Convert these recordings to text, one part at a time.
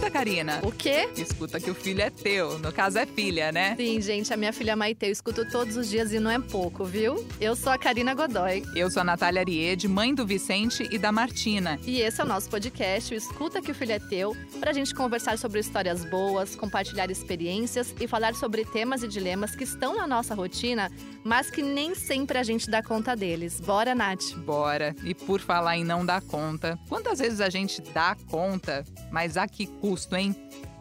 escuta, Karina. O quê? Escuta que o filho é teu. No caso, é filha, né? Sim, gente, a minha filha Maite eu escuto todos os dias e não é pouco, viu? Eu sou a Karina Godoy. Eu sou a Natália Ariede, mãe do Vicente e da Martina. E esse é o nosso podcast, o Escuta que o Filho é Teu, pra gente conversar sobre histórias boas, compartilhar experiências e falar sobre temas e dilemas que estão na nossa rotina, mas que nem sempre a gente dá conta deles. Bora, Nath? Bora. E por falar em não dar conta, quantas vezes a gente dá conta, mas a que custo, hein?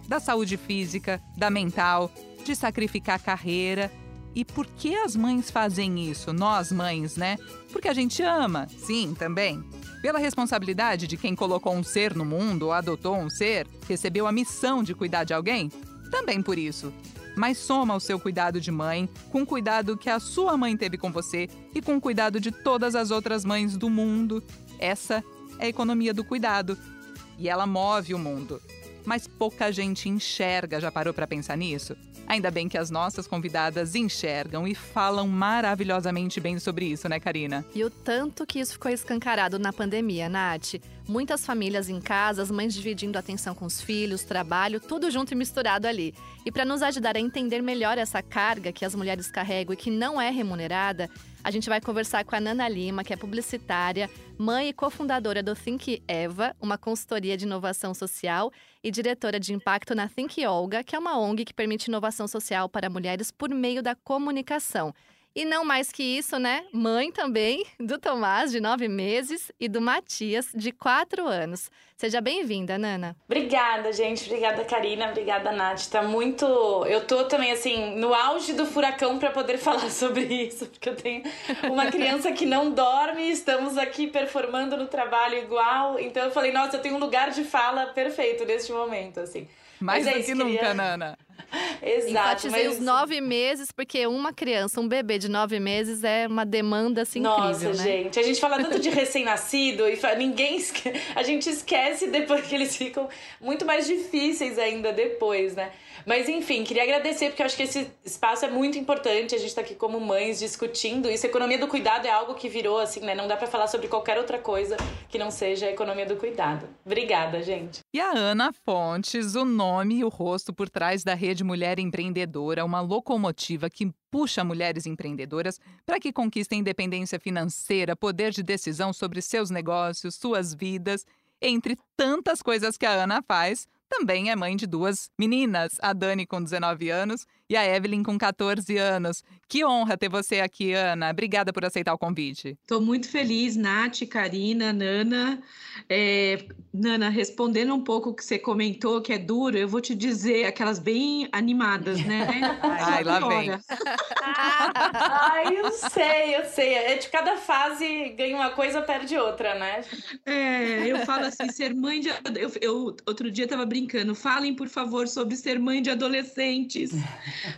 Da saúde física, da mental, de sacrificar a carreira. E por que as mães fazem isso? Nós, mães, né? Porque a gente ama, sim, também. Pela responsabilidade de quem colocou um ser no mundo ou adotou um ser, recebeu a missão de cuidar de alguém? Também por isso. Mas soma o seu cuidado de mãe com o cuidado que a sua mãe teve com você e com o cuidado de todas as outras mães do mundo. Essa é a economia do cuidado. E ela move o mundo. Mas pouca gente enxerga, já parou para pensar nisso? Ainda bem que as nossas convidadas enxergam e falam maravilhosamente bem sobre isso, né, Karina? E o tanto que isso ficou escancarado na pandemia, Nath. Muitas famílias em casa, as mães dividindo atenção com os filhos, trabalho, tudo junto e misturado ali. E para nos ajudar a entender melhor essa carga que as mulheres carregam e que não é remunerada, a gente vai conversar com a Nana Lima, que é publicitária, mãe e cofundadora do Think Eva, uma consultoria de inovação social, e diretora de impacto na Think Olga, que é uma ONG que permite inovação social para mulheres por meio da comunicação. E não mais que isso, né? Mãe também do Tomás, de nove meses, e do Matias, de quatro anos. Seja bem-vinda, Nana. Obrigada, gente. Obrigada, Karina. Obrigada, Nath. Tá muito. Eu tô também, assim, no auge do furacão para poder falar sobre isso, porque eu tenho uma criança que não dorme, estamos aqui performando no trabalho igual. Então eu falei, nossa, eu tenho um lugar de fala perfeito neste momento, assim. Mais Mas do é que isso, nunca, queria- Nana. Exato. Enfatizei mas- os nove meses, porque uma criança, um bebê de nove meses é uma demanda assim Nossa, incrível, né? gente, a gente fala tanto de recém-nascido e fa- ninguém esque... a gente esquece depois que eles ficam muito mais difíceis ainda depois, né? Mas enfim, queria agradecer porque eu acho que esse espaço é muito importante. A gente tá aqui como mães discutindo isso. Economia do cuidado é algo que virou assim, né? Não dá pra falar sobre qualquer outra coisa que não seja a economia do cuidado. Obrigada, gente. E a Ana Fontes, o nome e o rosto por trás da Rede Mulher Empreendedora, uma locomotiva que puxa mulheres empreendedoras para que conquistem independência financeira, poder de decisão sobre seus negócios, suas vidas, entre tantas coisas que a Ana faz. Também é mãe de duas meninas, a Dani com 19 anos e a Evelyn com 14 anos. Que honra ter você aqui, Ana. Obrigada por aceitar o convite. Estou muito feliz, Nath, Karina, Nana. É, Nana, respondendo um pouco o que você comentou, que é duro, eu vou te dizer aquelas bem animadas, né? Ai, lá vem. Ai, eu sei, eu sei. É de cada fase ganha uma coisa, perde outra, né? É, eu falo assim, ser mãe de. Eu, eu outro dia estava brincando, falem, por favor, sobre ser mãe de adolescentes.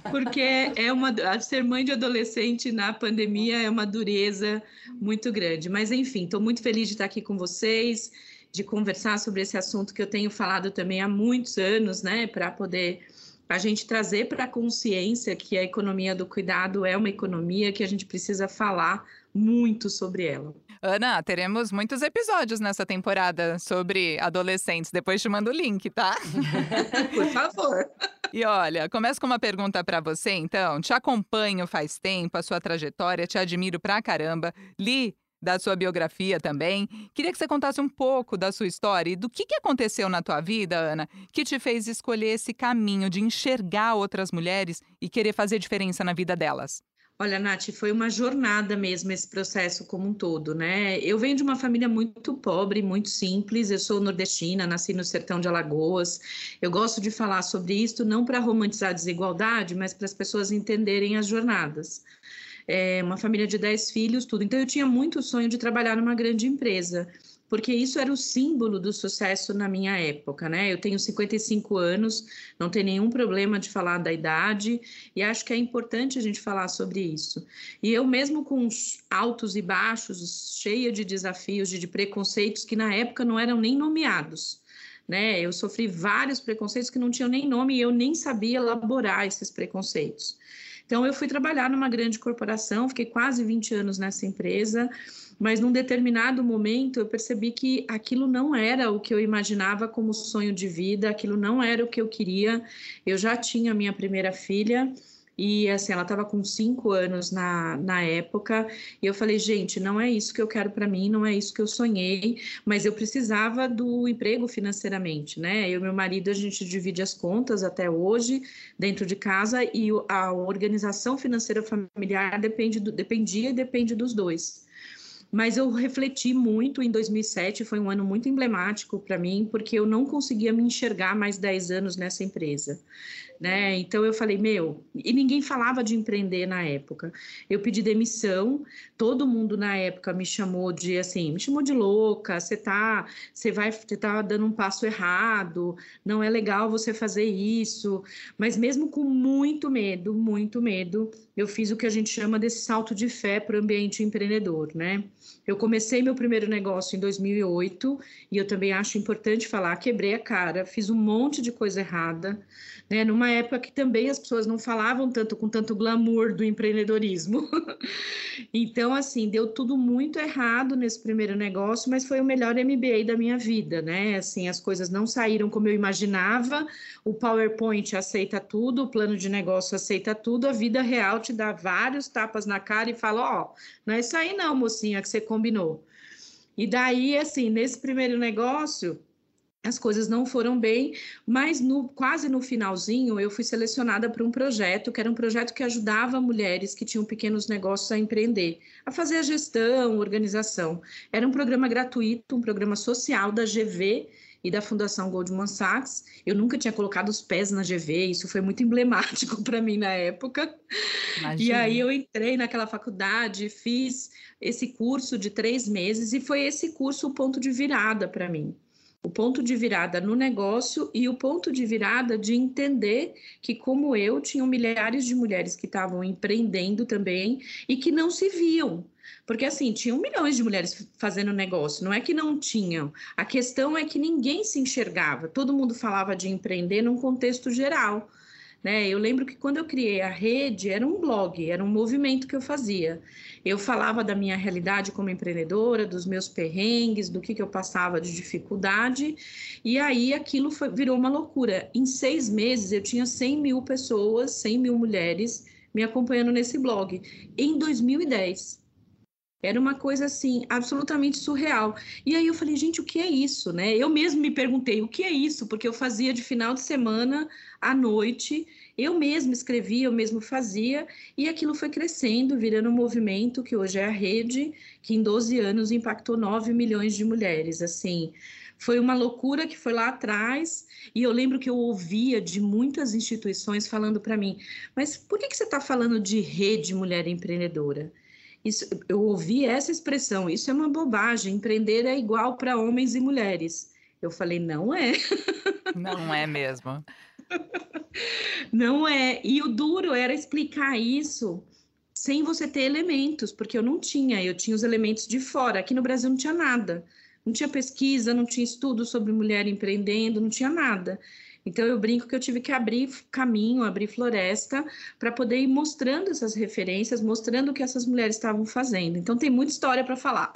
Porque é uma. Ser mãe de adolescente na pandemia é uma dureza muito grande. Mas, enfim, estou muito feliz de estar aqui com vocês, de conversar sobre esse assunto que eu tenho falado também há muitos anos, né? Para poder a gente trazer para a consciência que a economia do cuidado é uma economia que a gente precisa falar muito sobre ela. Ana, teremos muitos episódios nessa temporada sobre adolescentes. Depois te mando o link, tá? Por favor. E olha, começo com uma pergunta pra você, então. Te acompanho faz tempo, a sua trajetória, te admiro pra caramba. Li da sua biografia também. Queria que você contasse um pouco da sua história e do que, que aconteceu na tua vida, Ana, que te fez escolher esse caminho de enxergar outras mulheres e querer fazer diferença na vida delas. Olha, Nath, foi uma jornada mesmo esse processo como um todo, né? Eu venho de uma família muito pobre, muito simples. Eu sou nordestina, nasci no sertão de Alagoas. Eu gosto de falar sobre isso não para romantizar a desigualdade, mas para as pessoas entenderem as jornadas. É uma família de 10 filhos, tudo. Então eu tinha muito sonho de trabalhar numa grande empresa porque isso era o símbolo do sucesso na minha época, né? Eu tenho 55 anos, não tenho nenhum problema de falar da idade, e acho que é importante a gente falar sobre isso. E eu, mesmo com os altos e baixos, cheia de desafios, de, de preconceitos que na época não eram nem nomeados. Né? Eu sofri vários preconceitos que não tinham nem nome e eu nem sabia elaborar esses preconceitos. Então, eu fui trabalhar numa grande corporação, fiquei quase 20 anos nessa empresa, mas num determinado momento eu percebi que aquilo não era o que eu imaginava como sonho de vida, aquilo não era o que eu queria. Eu já tinha minha primeira filha e assim, ela estava com cinco anos na, na época, e eu falei, gente, não é isso que eu quero para mim, não é isso que eu sonhei, mas eu precisava do emprego financeiramente, né? Eu e meu marido, a gente divide as contas até hoje dentro de casa, e a organização financeira familiar depende do, dependia e depende dos dois mas eu refleti muito em 2007, foi um ano muito emblemático para mim, porque eu não conseguia me enxergar mais 10 anos nessa empresa né? Então eu falei, meu, e ninguém falava de empreender na época. Eu pedi demissão, todo mundo na época me chamou de assim, me chamou de louca, você tá, você vai, você tá dando um passo errado, não é legal você fazer isso. Mas mesmo com muito medo, muito medo, eu fiz o que a gente chama desse salto de fé para o ambiente empreendedor, né? Eu comecei meu primeiro negócio em 2008 e eu também acho importante falar, quebrei a cara, fiz um monte de coisa errada né? Numa época que também as pessoas não falavam tanto com tanto glamour do empreendedorismo. então, assim, deu tudo muito errado nesse primeiro negócio, mas foi o melhor MBA da minha vida, né? Assim, as coisas não saíram como eu imaginava. O PowerPoint aceita tudo, o plano de negócio aceita tudo, a vida real te dá vários tapas na cara e fala: "Ó, oh, não é isso aí não, mocinha, que você combinou". E daí, assim, nesse primeiro negócio, as coisas não foram bem, mas no, quase no finalzinho eu fui selecionada para um projeto, que era um projeto que ajudava mulheres que tinham pequenos negócios a empreender, a fazer a gestão, organização. Era um programa gratuito, um programa social da GV e da Fundação Goldman Sachs. Eu nunca tinha colocado os pés na GV, isso foi muito emblemático para mim na época. Imagina. E aí eu entrei naquela faculdade, fiz esse curso de três meses e foi esse curso o ponto de virada para mim o ponto de virada no negócio e o ponto de virada de entender que, como eu, tinham milhares de mulheres que estavam empreendendo também e que não se viam. Porque, assim, tinham milhões de mulheres fazendo negócio, não é que não tinham. A questão é que ninguém se enxergava, todo mundo falava de empreender num contexto geral. Né? Eu lembro que quando eu criei a rede, era um blog, era um movimento que eu fazia. Eu falava da minha realidade como empreendedora, dos meus perrengues, do que, que eu passava de dificuldade, e aí aquilo foi, virou uma loucura. Em seis meses, eu tinha 100 mil pessoas, 100 mil mulheres me acompanhando nesse blog. Em 2010. Era uma coisa assim, absolutamente surreal. E aí eu falei, gente, o que é isso, né? Eu mesmo me perguntei, o que é isso? Porque eu fazia de final de semana à noite, eu mesmo escrevia, eu mesmo fazia, e aquilo foi crescendo, virando um movimento que hoje é a rede, que em 12 anos impactou 9 milhões de mulheres, assim. Foi uma loucura que foi lá atrás, e eu lembro que eu ouvia de muitas instituições falando para mim, mas por que, que você está falando de rede mulher empreendedora? Isso, eu ouvi essa expressão, isso é uma bobagem, empreender é igual para homens e mulheres. Eu falei, não é. Não é mesmo. não é. E o duro era explicar isso sem você ter elementos, porque eu não tinha, eu tinha os elementos de fora. Aqui no Brasil não tinha nada. Não tinha pesquisa, não tinha estudo sobre mulher empreendendo, não tinha nada. Então eu brinco que eu tive que abrir caminho, abrir floresta para poder ir mostrando essas referências, mostrando o que essas mulheres estavam fazendo. Então tem muita história para falar.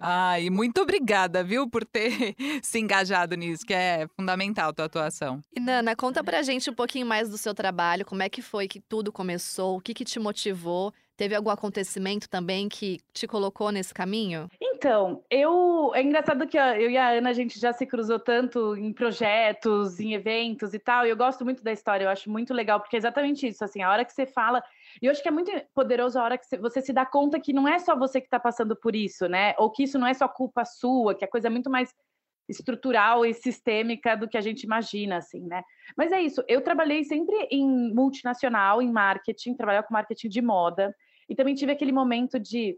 Ah, e muito obrigada, viu, por ter se engajado nisso, que é fundamental a tua atuação. E Nana, conta pra gente um pouquinho mais do seu trabalho, como é que foi que tudo começou, o que, que te motivou Teve algum acontecimento também que te colocou nesse caminho? Então, eu é engraçado que eu e a Ana a gente já se cruzou tanto em projetos, em eventos e tal. E eu gosto muito da história, eu acho muito legal porque é exatamente isso, assim, a hora que você fala, e eu acho que é muito poderoso a hora que você se dá conta que não é só você que está passando por isso, né? Ou que isso não é só culpa sua, que a coisa é muito mais estrutural e sistêmica do que a gente imagina, assim, né? Mas é isso, eu trabalhei sempre em multinacional, em marketing, trabalhava com marketing de moda. E também tive aquele momento de,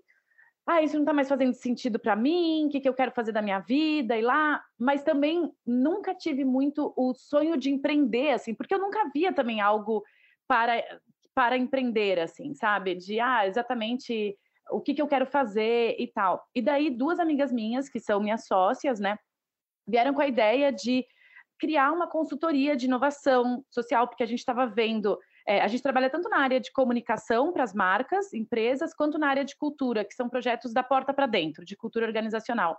ah, isso não está mais fazendo sentido para mim, o que, que eu quero fazer da minha vida e lá. Mas também nunca tive muito o sonho de empreender, assim, porque eu nunca via também algo para, para empreender, assim, sabe? De, ah, exatamente o que, que eu quero fazer e tal. E daí, duas amigas minhas, que são minhas sócias, né, vieram com a ideia de criar uma consultoria de inovação social, porque a gente estava vendo É, a gente trabalha tanto na área de comunicação para as marcas, empresas, quanto na área de cultura, que são projetos da porta para dentro, de cultura organizacional.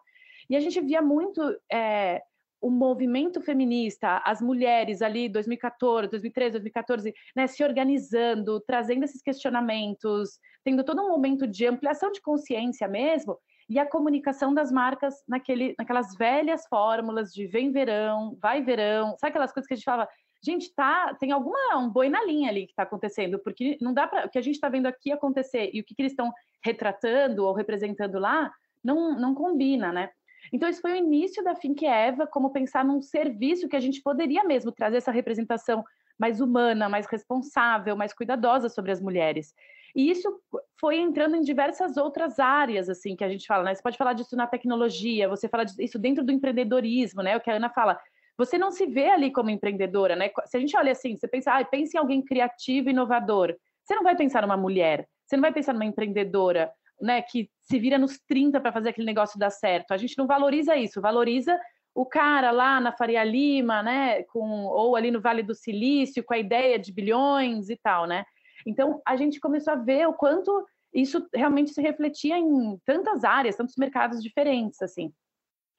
E a gente via muito é, o movimento feminista, as mulheres ali, 2014, 2013, 2014, né, se organizando, trazendo esses questionamentos, tendo todo um momento de ampliação de consciência mesmo, e a comunicação das marcas naquele, naquelas velhas fórmulas de vem verão, vai verão, sabe aquelas coisas que a gente falava, gente, tá, tem alguma um boi na linha ali que está acontecendo, porque não dá para o que a gente está vendo aqui acontecer e o que, que eles estão retratando ou representando lá não, não combina, né? Então, isso foi o início da Think Eva, como pensar num serviço que a gente poderia mesmo trazer essa representação mais humana, mais responsável, mais cuidadosa sobre as mulheres. E isso foi entrando em diversas outras áreas, assim, que a gente fala, né? Você pode falar disso na tecnologia, você fala disso dentro do empreendedorismo, né? O que a Ana fala, você não se vê ali como empreendedora, né? Se a gente olha assim, você pensa, ah, pense em alguém criativo, inovador. Você não vai pensar numa mulher, você não vai pensar numa empreendedora, né, que se vira nos 30 para fazer aquele negócio dar certo. A gente não valoriza isso, valoriza o cara lá na Faria Lima, né, com ou ali no Vale do Silício, com a ideia de bilhões e tal, né? Então a gente começou a ver o quanto isso realmente se refletia em tantas áreas, tantos mercados diferentes, assim.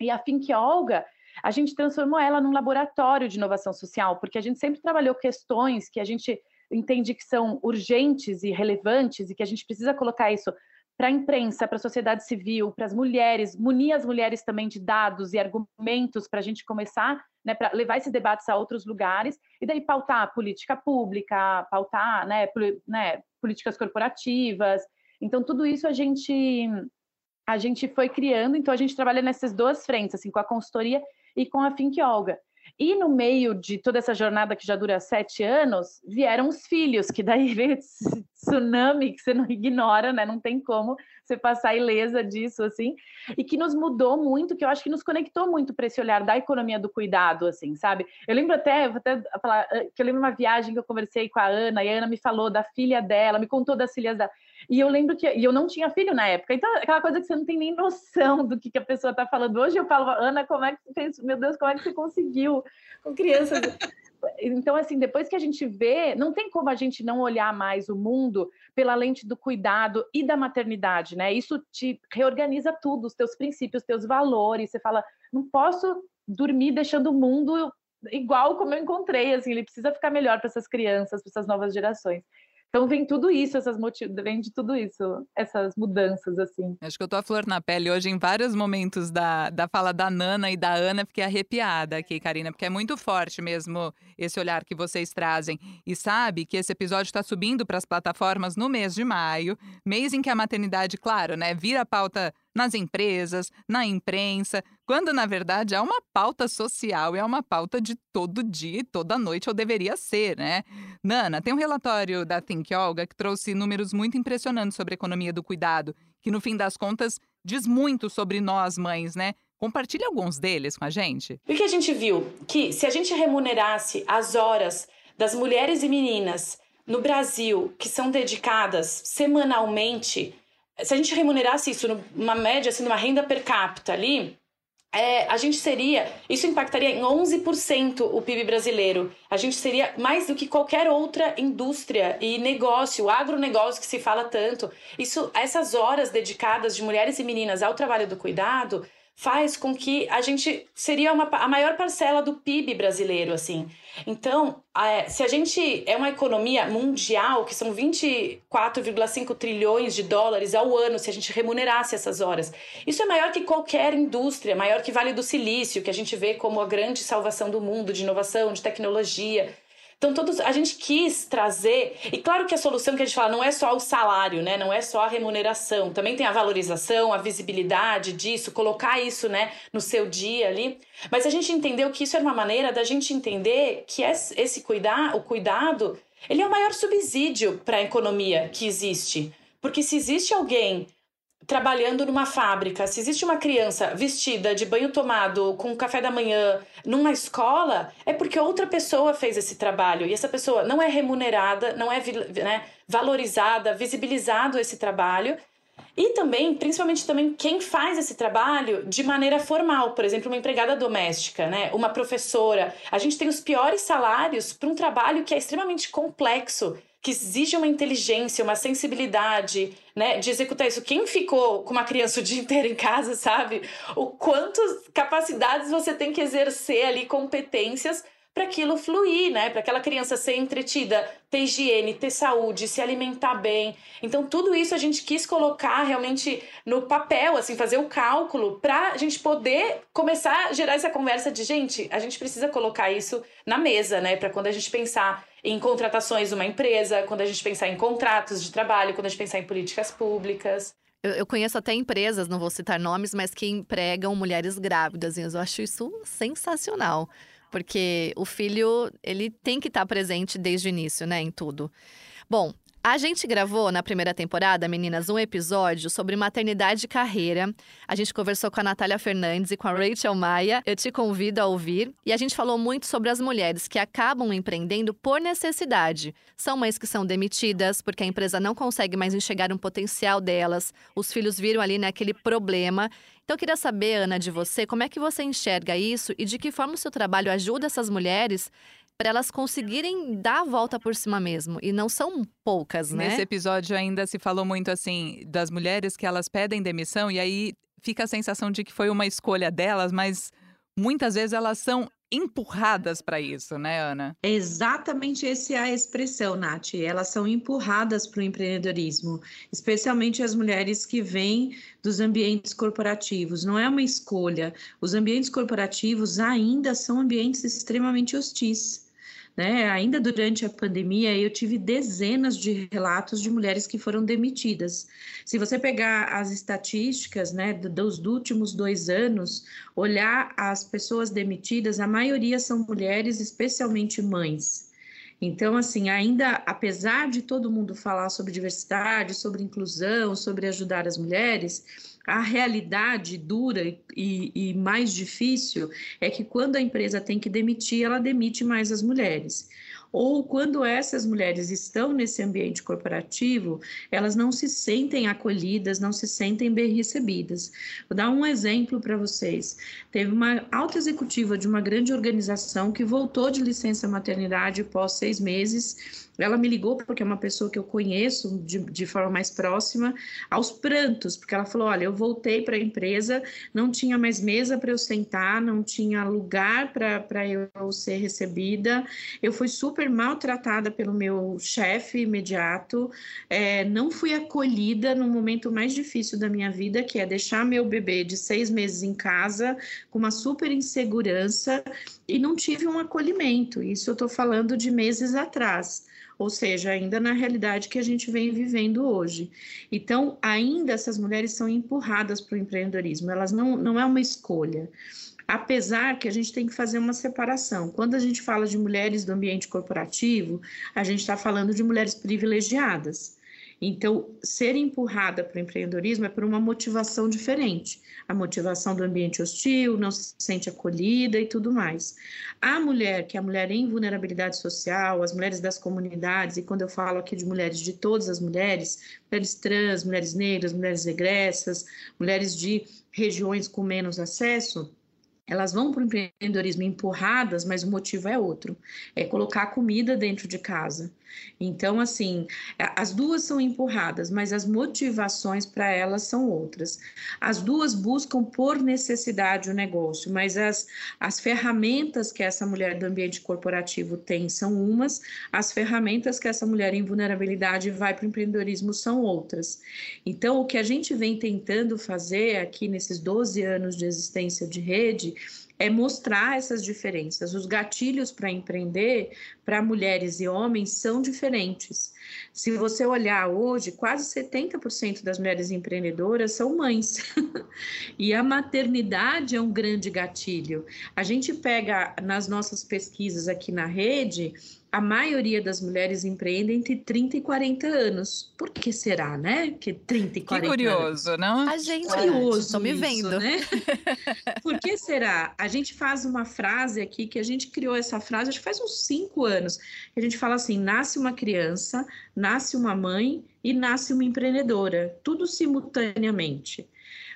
E a Fink Olga, a gente transformou ela num laboratório de inovação social, porque a gente sempre trabalhou questões que a gente entende que são urgentes e relevantes e que a gente precisa colocar isso para a imprensa, para a sociedade civil, para as mulheres, munir as mulheres também de dados e argumentos para a gente começar, né, para levar esses debates a outros lugares, e daí pautar política pública, pautar né, né, políticas corporativas. Então, tudo isso a gente, a gente foi criando, então a gente trabalha nessas duas frentes, assim, com a consultoria e com a Think Olga. E no meio de toda essa jornada que já dura sete anos, vieram os filhos, que daí veio esse tsunami que você não ignora, né? Não tem como você passar ilesa disso, assim. E que nos mudou muito, que eu acho que nos conectou muito para esse olhar da economia do cuidado, assim, sabe? Eu lembro até, vou até falar, eh, que eu lembro uma viagem que eu conversei com a Ana, e a Ana me falou da filha dela, me contou das filhas dela. E eu lembro que e eu não tinha filho na época, então aquela coisa que você não tem nem noção do que, que a pessoa está falando. Hoje eu falo, Ana, como é que você fez? Meu Deus, como é que você conseguiu com crianças? Então, assim, depois que a gente vê, não tem como a gente não olhar mais o mundo pela lente do cuidado e da maternidade, né? Isso te reorganiza tudo, os teus princípios, os teus valores. Você fala, não posso dormir deixando o mundo igual como eu encontrei, assim, ele precisa ficar melhor para essas crianças, para essas novas gerações. Então vem tudo isso, essas motiv... vem de tudo isso, essas mudanças, assim. Acho que eu tô a flor na pele hoje em vários momentos da, da fala da Nana e da Ana, fiquei arrepiada aqui, Karina, porque é muito forte mesmo esse olhar que vocês trazem. E sabe que esse episódio está subindo para as plataformas no mês de maio, mês em que a maternidade, claro, né, vira pauta nas empresas, na imprensa, quando na verdade é uma pauta social, é uma pauta de todo dia e toda noite, ou deveria ser, né? Nana, tem um relatório da Think Olga que trouxe números muito impressionantes sobre a economia do cuidado, que no fim das contas diz muito sobre nós mães, né? Compartilhe alguns deles com a gente. O que a gente viu? Que se a gente remunerasse as horas das mulheres e meninas no Brasil que são dedicadas semanalmente se a gente remunerasse isso numa média, assim, numa renda per capita ali, é, a gente seria, isso impactaria em 11% o PIB brasileiro. A gente seria mais do que qualquer outra indústria e negócio, agronegócio que se fala tanto. Isso, essas horas dedicadas de mulheres e meninas ao trabalho do cuidado faz com que a gente seria uma, a maior parcela do PIB brasileiro, assim. Então, se a gente é uma economia mundial, que são 24,5 trilhões de dólares ao ano, se a gente remunerasse essas horas, isso é maior que qualquer indústria, maior que Vale do Silício, que a gente vê como a grande salvação do mundo de inovação, de tecnologia. Então, todos a gente quis trazer, e claro que a solução que a gente fala não é só o salário, né? Não é só a remuneração, também tem a valorização, a visibilidade disso, colocar isso, né, no seu dia ali. Mas a gente entendeu que isso era uma maneira da gente entender que esse cuidar, o cuidado, ele é o maior subsídio para a economia que existe. Porque se existe alguém trabalhando numa fábrica, se existe uma criança vestida de banho tomado, com café da manhã, numa escola, é porque outra pessoa fez esse trabalho. E essa pessoa não é remunerada, não é né, valorizada, visibilizado esse trabalho. E também, principalmente também quem faz esse trabalho de maneira formal, por exemplo, uma empregada doméstica, né, uma professora. A gente tem os piores salários para um trabalho que é extremamente complexo, que exige uma inteligência, uma sensibilidade, né, de executar isso. Quem ficou com uma criança o dia inteiro em casa, sabe? O quantas capacidades você tem que exercer ali, competências para aquilo fluir, né? Para aquela criança ser entretida, ter higiene, ter saúde, se alimentar bem. Então, tudo isso a gente quis colocar realmente no papel, assim, fazer o cálculo para a gente poder começar a gerar essa conversa de, gente, a gente precisa colocar isso na mesa, né? Para quando a gente pensar em contratações de uma empresa, quando a gente pensar em contratos de trabalho, quando a gente pensar em políticas públicas. Eu, conheço até empresas, não vou citar nomes, mas que empregam mulheres grávidas. Eu acho isso sensacional porque o filho, ele tem que estar tá presente desde o início, né, em tudo. Bom, a gente gravou na primeira temporada, meninas, um episódio sobre maternidade e carreira. A gente conversou com a Natália Fernandes e com a Rachel Maia. Eu te convido a ouvir. E a gente falou muito sobre as mulheres que acabam empreendendo por necessidade. São mães que são demitidas porque a empresa não consegue mais enxergar um potencial delas. Os filhos viram ali naquele né, problema então, eu queria saber, Ana, de você, como é que você enxerga isso e de que forma o seu trabalho ajuda essas mulheres para elas conseguirem dar a volta por cima mesmo. E não são poucas, né? Nesse episódio ainda se falou muito assim das mulheres que elas pedem demissão e aí fica a sensação de que foi uma escolha delas, mas muitas vezes elas são empurradas para isso, né, Ana? Exatamente essa é a expressão, Nath. Elas são empurradas para o empreendedorismo, especialmente as mulheres que vêm dos ambientes corporativos. Não é uma escolha. Os ambientes corporativos ainda são ambientes extremamente hostis. Né? Ainda durante a pandemia, eu tive dezenas de relatos de mulheres que foram demitidas. Se você pegar as estatísticas né, dos últimos dois anos, olhar as pessoas demitidas, a maioria são mulheres, especialmente mães. Então, assim, ainda apesar de todo mundo falar sobre diversidade, sobre inclusão, sobre ajudar as mulheres, a realidade dura e, e, mais difícil é que quando a empresa tem que demitir, ela demite mais as mulheres. Ou quando essas mulheres estão nesse ambiente corporativo, elas não se sentem acolhidas, não se sentem bem recebidas. Vou dar um exemplo para vocês. Teve uma alta executiva de uma grande organização que voltou de licença maternidade após seis meses ela me ligou porque é uma pessoa que eu conheço de, de forma mais próxima, aos prantos, porque ela falou: Olha, eu voltei para a empresa, não tinha mais mesa para eu sentar, não tinha lugar para eu ser recebida, eu fui super maltratada pelo meu chefe imediato, é, não fui acolhida no momento mais difícil da minha vida, que é deixar meu bebê de seis meses em casa, com uma super insegurança, e não tive um acolhimento. Isso eu estou falando de meses atrás ou seja, ainda na realidade que a gente vem vivendo hoje. Então, ainda essas mulheres são empurradas para o empreendedorismo, elas não, não é uma escolha. Apesar que a gente tem que fazer uma separação. Quando a gente fala de mulheres do ambiente corporativo, a gente está falando de mulheres privilegiadas. Então, ser empurrada para o empreendedorismo é por uma motivação diferente. A motivação do ambiente hostil, não se sente acolhida e tudo mais. A mulher, que é a mulher em vulnerabilidade social, as mulheres das comunidades, e quando eu falo aqui de mulheres, de todas as mulheres, mulheres trans, mulheres negras, mulheres regressas, mulheres de regiões com menos acesso, elas vão para o empreendedorismo empurradas, mas o motivo é outro, é colocar comida dentro de casa. Então, assim, as duas são empurradas, mas as motivações para elas são outras. As duas buscam por necessidade o negócio, mas as, as ferramentas que essa mulher do ambiente corporativo tem são umas, as ferramentas que essa mulher em vulnerabilidade vai para o empreendedorismo são outras. Então, o que a gente vem tentando fazer aqui nesses 12 anos de existência de rede é mostrar essas diferenças. Os gatilhos para empreender para mulheres e homens são diferentes. Se você olhar hoje, quase 70% das mulheres empreendedoras são mães. e a maternidade é um grande gatilho. A gente pega nas nossas pesquisas aqui na rede a maioria das mulheres empreendem entre 30 e 40 anos. Por que será, né? Que 30 e 40 que curioso, anos. não? A gente curioso, estou me vendo. né? Por que será? A gente faz uma frase aqui que a gente criou essa frase acho que faz uns cinco anos. A gente fala assim: nasce uma criança, nasce uma mãe e nasce uma empreendedora, tudo simultaneamente.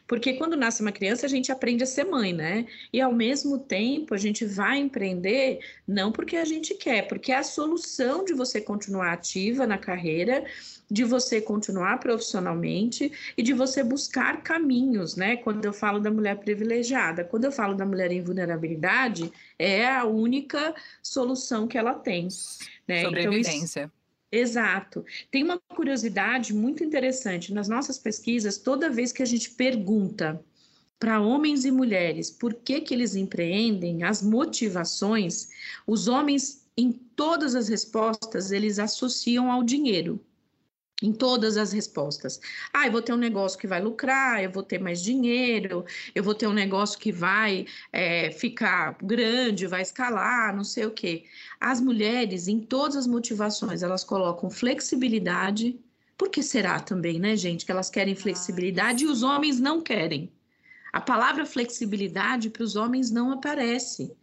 Porque quando nasce uma criança, a gente aprende a ser mãe, né? E ao mesmo tempo, a gente vai empreender não porque a gente quer, porque é a solução de você continuar ativa na carreira, de você continuar profissionalmente e de você buscar caminhos, né? Quando eu falo da mulher privilegiada, quando eu falo da mulher em vulnerabilidade, é a única solução que ela tem. Né? Sobrevivência. Então. Exato. Tem uma curiosidade muito interessante. Nas nossas pesquisas, toda vez que a gente pergunta para homens e mulheres por que, que eles empreendem, as motivações, os homens, em todas as respostas, eles associam ao dinheiro em todas as respostas. Ah, eu vou ter um negócio que vai lucrar, eu vou ter mais dinheiro, eu vou ter um negócio que vai é, ficar grande, vai escalar, não sei o quê. As mulheres, em todas as motivações, elas colocam flexibilidade. Por que será também, né, gente, que elas querem flexibilidade e os homens não querem? A palavra flexibilidade para os homens não aparece.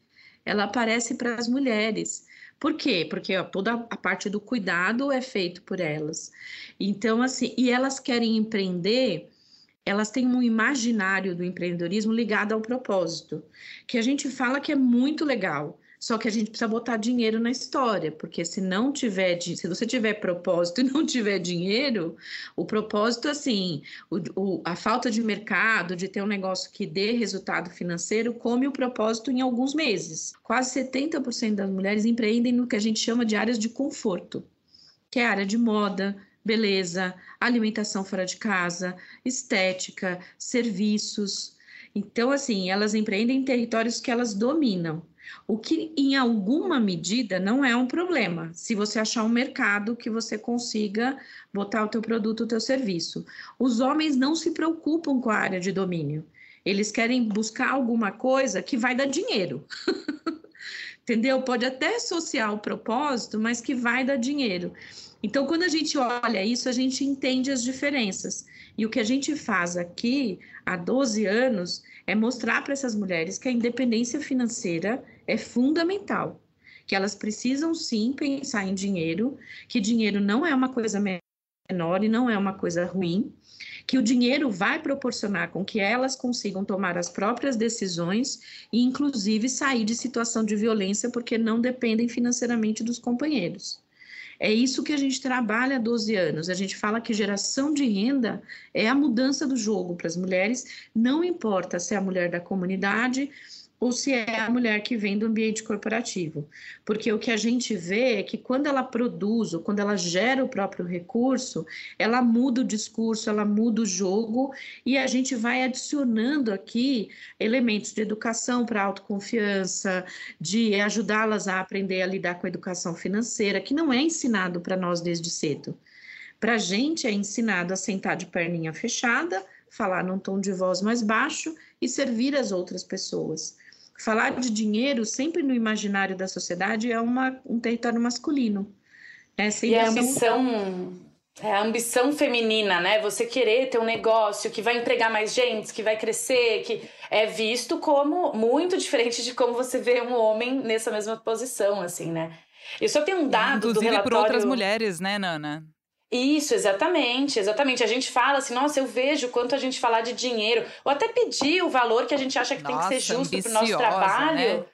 Ela aparece para as mulheres. Por quê? Porque ó, toda a parte do cuidado é feito por elas. Então, assim, e elas querem empreender, elas têm um imaginário do empreendedorismo ligado ao propósito, que a gente fala que é muito legal. Só que a gente precisa botar dinheiro na história, porque se não tiver, se você tiver propósito e não tiver dinheiro, o propósito, assim, o, o, a falta de mercado, de ter um negócio que dê resultado financeiro, come o propósito em alguns meses. Quase 70% das mulheres empreendem no que a gente chama de áreas de conforto, que é a área de moda, beleza, alimentação fora de casa, estética, serviços. Então, assim, elas empreendem em territórios que elas dominam. O que, em alguma medida, não é um problema, se você achar um mercado que você consiga botar o teu produto, o teu serviço. Os homens não se preocupam com a área de domínio. Eles querem buscar alguma coisa que vai dar dinheiro. Entendeu? Pode até associar o propósito, mas que vai dar dinheiro. Então, quando a gente olha isso, a gente entende as diferenças. E o que a gente faz aqui há 12 anos é mostrar para essas mulheres que a independência financeira é fundamental, que elas precisam sim pensar em dinheiro, que dinheiro não é uma coisa menor e não é uma coisa ruim, que o dinheiro vai proporcionar com que elas consigam tomar as próprias decisões e, inclusive, sair de situação de violência porque não dependem financeiramente dos companheiros. É isso que a gente trabalha há 12 anos. A gente fala que geração de renda é a mudança do jogo para as mulheres, não importa se é a mulher da comunidade ou se é a mulher que vem do ambiente corporativo. Porque o que a gente vê é que quando ela produz ou quando ela gera o próprio recurso, ela muda o discurso, ela muda o jogo e a gente vai adicionando aqui elementos de educação para autoconfiança, de ajudá-las a aprender a lidar com a educação financeira, que não é ensinado para nós desde cedo. Para a gente é ensinado a sentar de perninha fechada, falar num tom de voz mais baixo e servir as outras pessoas. Falar de dinheiro sempre no imaginário da sociedade é uma, um território masculino. Né? e a ambição, é a ambição feminina, né? Você querer ter um negócio que vai empregar mais gente, que vai crescer, que é visto como muito diferente de como você vê um homem nessa mesma posição, assim, né? Eu só tenho um dado Inclusive do relatório... por outras mulheres, né, Nana? Isso, exatamente, exatamente. A gente fala assim, nossa, eu vejo quanto a gente falar de dinheiro, ou até pedir o valor que a gente acha que nossa, tem que ser justo para o nosso trabalho. Né?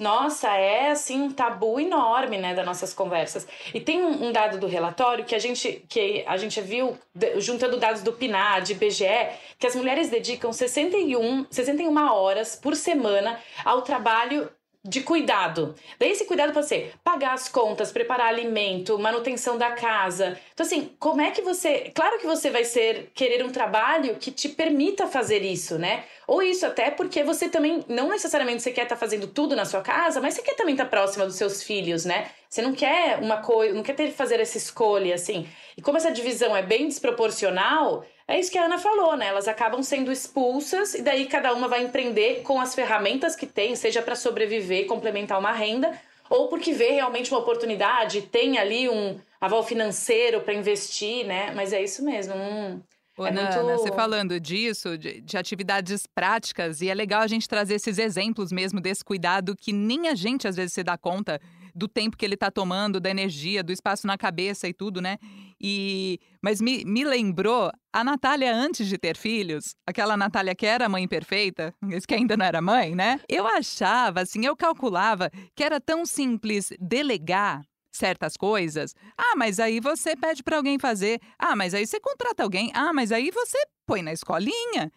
Nossa, é assim um tabu enorme, né, das nossas conversas. E tem um, um, dado do relatório que a gente que a gente viu juntando dados do PNAD, IBGE, que as mulheres dedicam 61, 61 horas por semana ao trabalho de cuidado. Daí esse cuidado pode ser pagar as contas, preparar alimento, manutenção da casa. Então assim, como é que você, claro que você vai ser querer um trabalho que te permita fazer isso, né? Ou isso até porque você também não necessariamente você quer estar tá fazendo tudo na sua casa, mas você quer também estar tá próxima dos seus filhos, né? Você não quer uma coisa, não quer ter que fazer essa escolha assim. E como essa divisão é bem desproporcional, é isso que a Ana falou, né? Elas acabam sendo expulsas e daí cada uma vai empreender com as ferramentas que tem, seja para sobreviver, complementar uma renda, ou porque vê realmente uma oportunidade, tem ali um aval financeiro para investir, né? Mas é isso mesmo. Hum, Ô, é Nana, muito... você falando disso, de, de, atividades práticas, e é legal a gente trazer esses exemplos mesmo desse cuidado que nem a gente às vezes se dá conta do tempo que ele está tomando, da energia, do espaço na cabeça e tudo, né? E mas me, me lembrou a Natália antes de ter filhos, aquela Natália que era mãe perfeita, que ainda não era mãe, né? Eu achava, assim, eu calculava que era tão simples delegar certas coisas. Ah, mas aí você pede para alguém fazer. Ah, mas aí você contrata alguém. Ah, mas aí você põe na escolinha.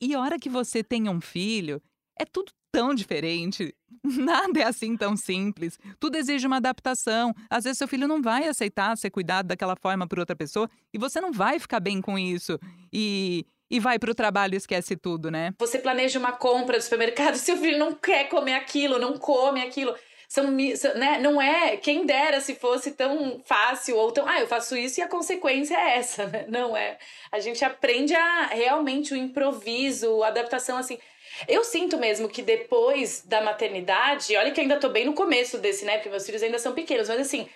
E a hora que você tem um filho, é tudo tão diferente. Nada é assim tão simples. Tudo exige uma adaptação. Às vezes seu filho não vai aceitar ser cuidado daquela forma por outra pessoa e você não vai ficar bem com isso. E e vai para o trabalho e esquece tudo, né? Você planeja uma compra do supermercado, seu filho não quer comer aquilo, não come aquilo. São, né? Não é, quem dera se fosse tão fácil ou tão, ah, eu faço isso e a consequência é essa, né? Não é. A gente aprende a realmente o improviso, a adaptação assim. Eu sinto mesmo que depois da maternidade, olha que ainda tô bem no começo desse, né? Porque meus filhos ainda são pequenos, mas assim,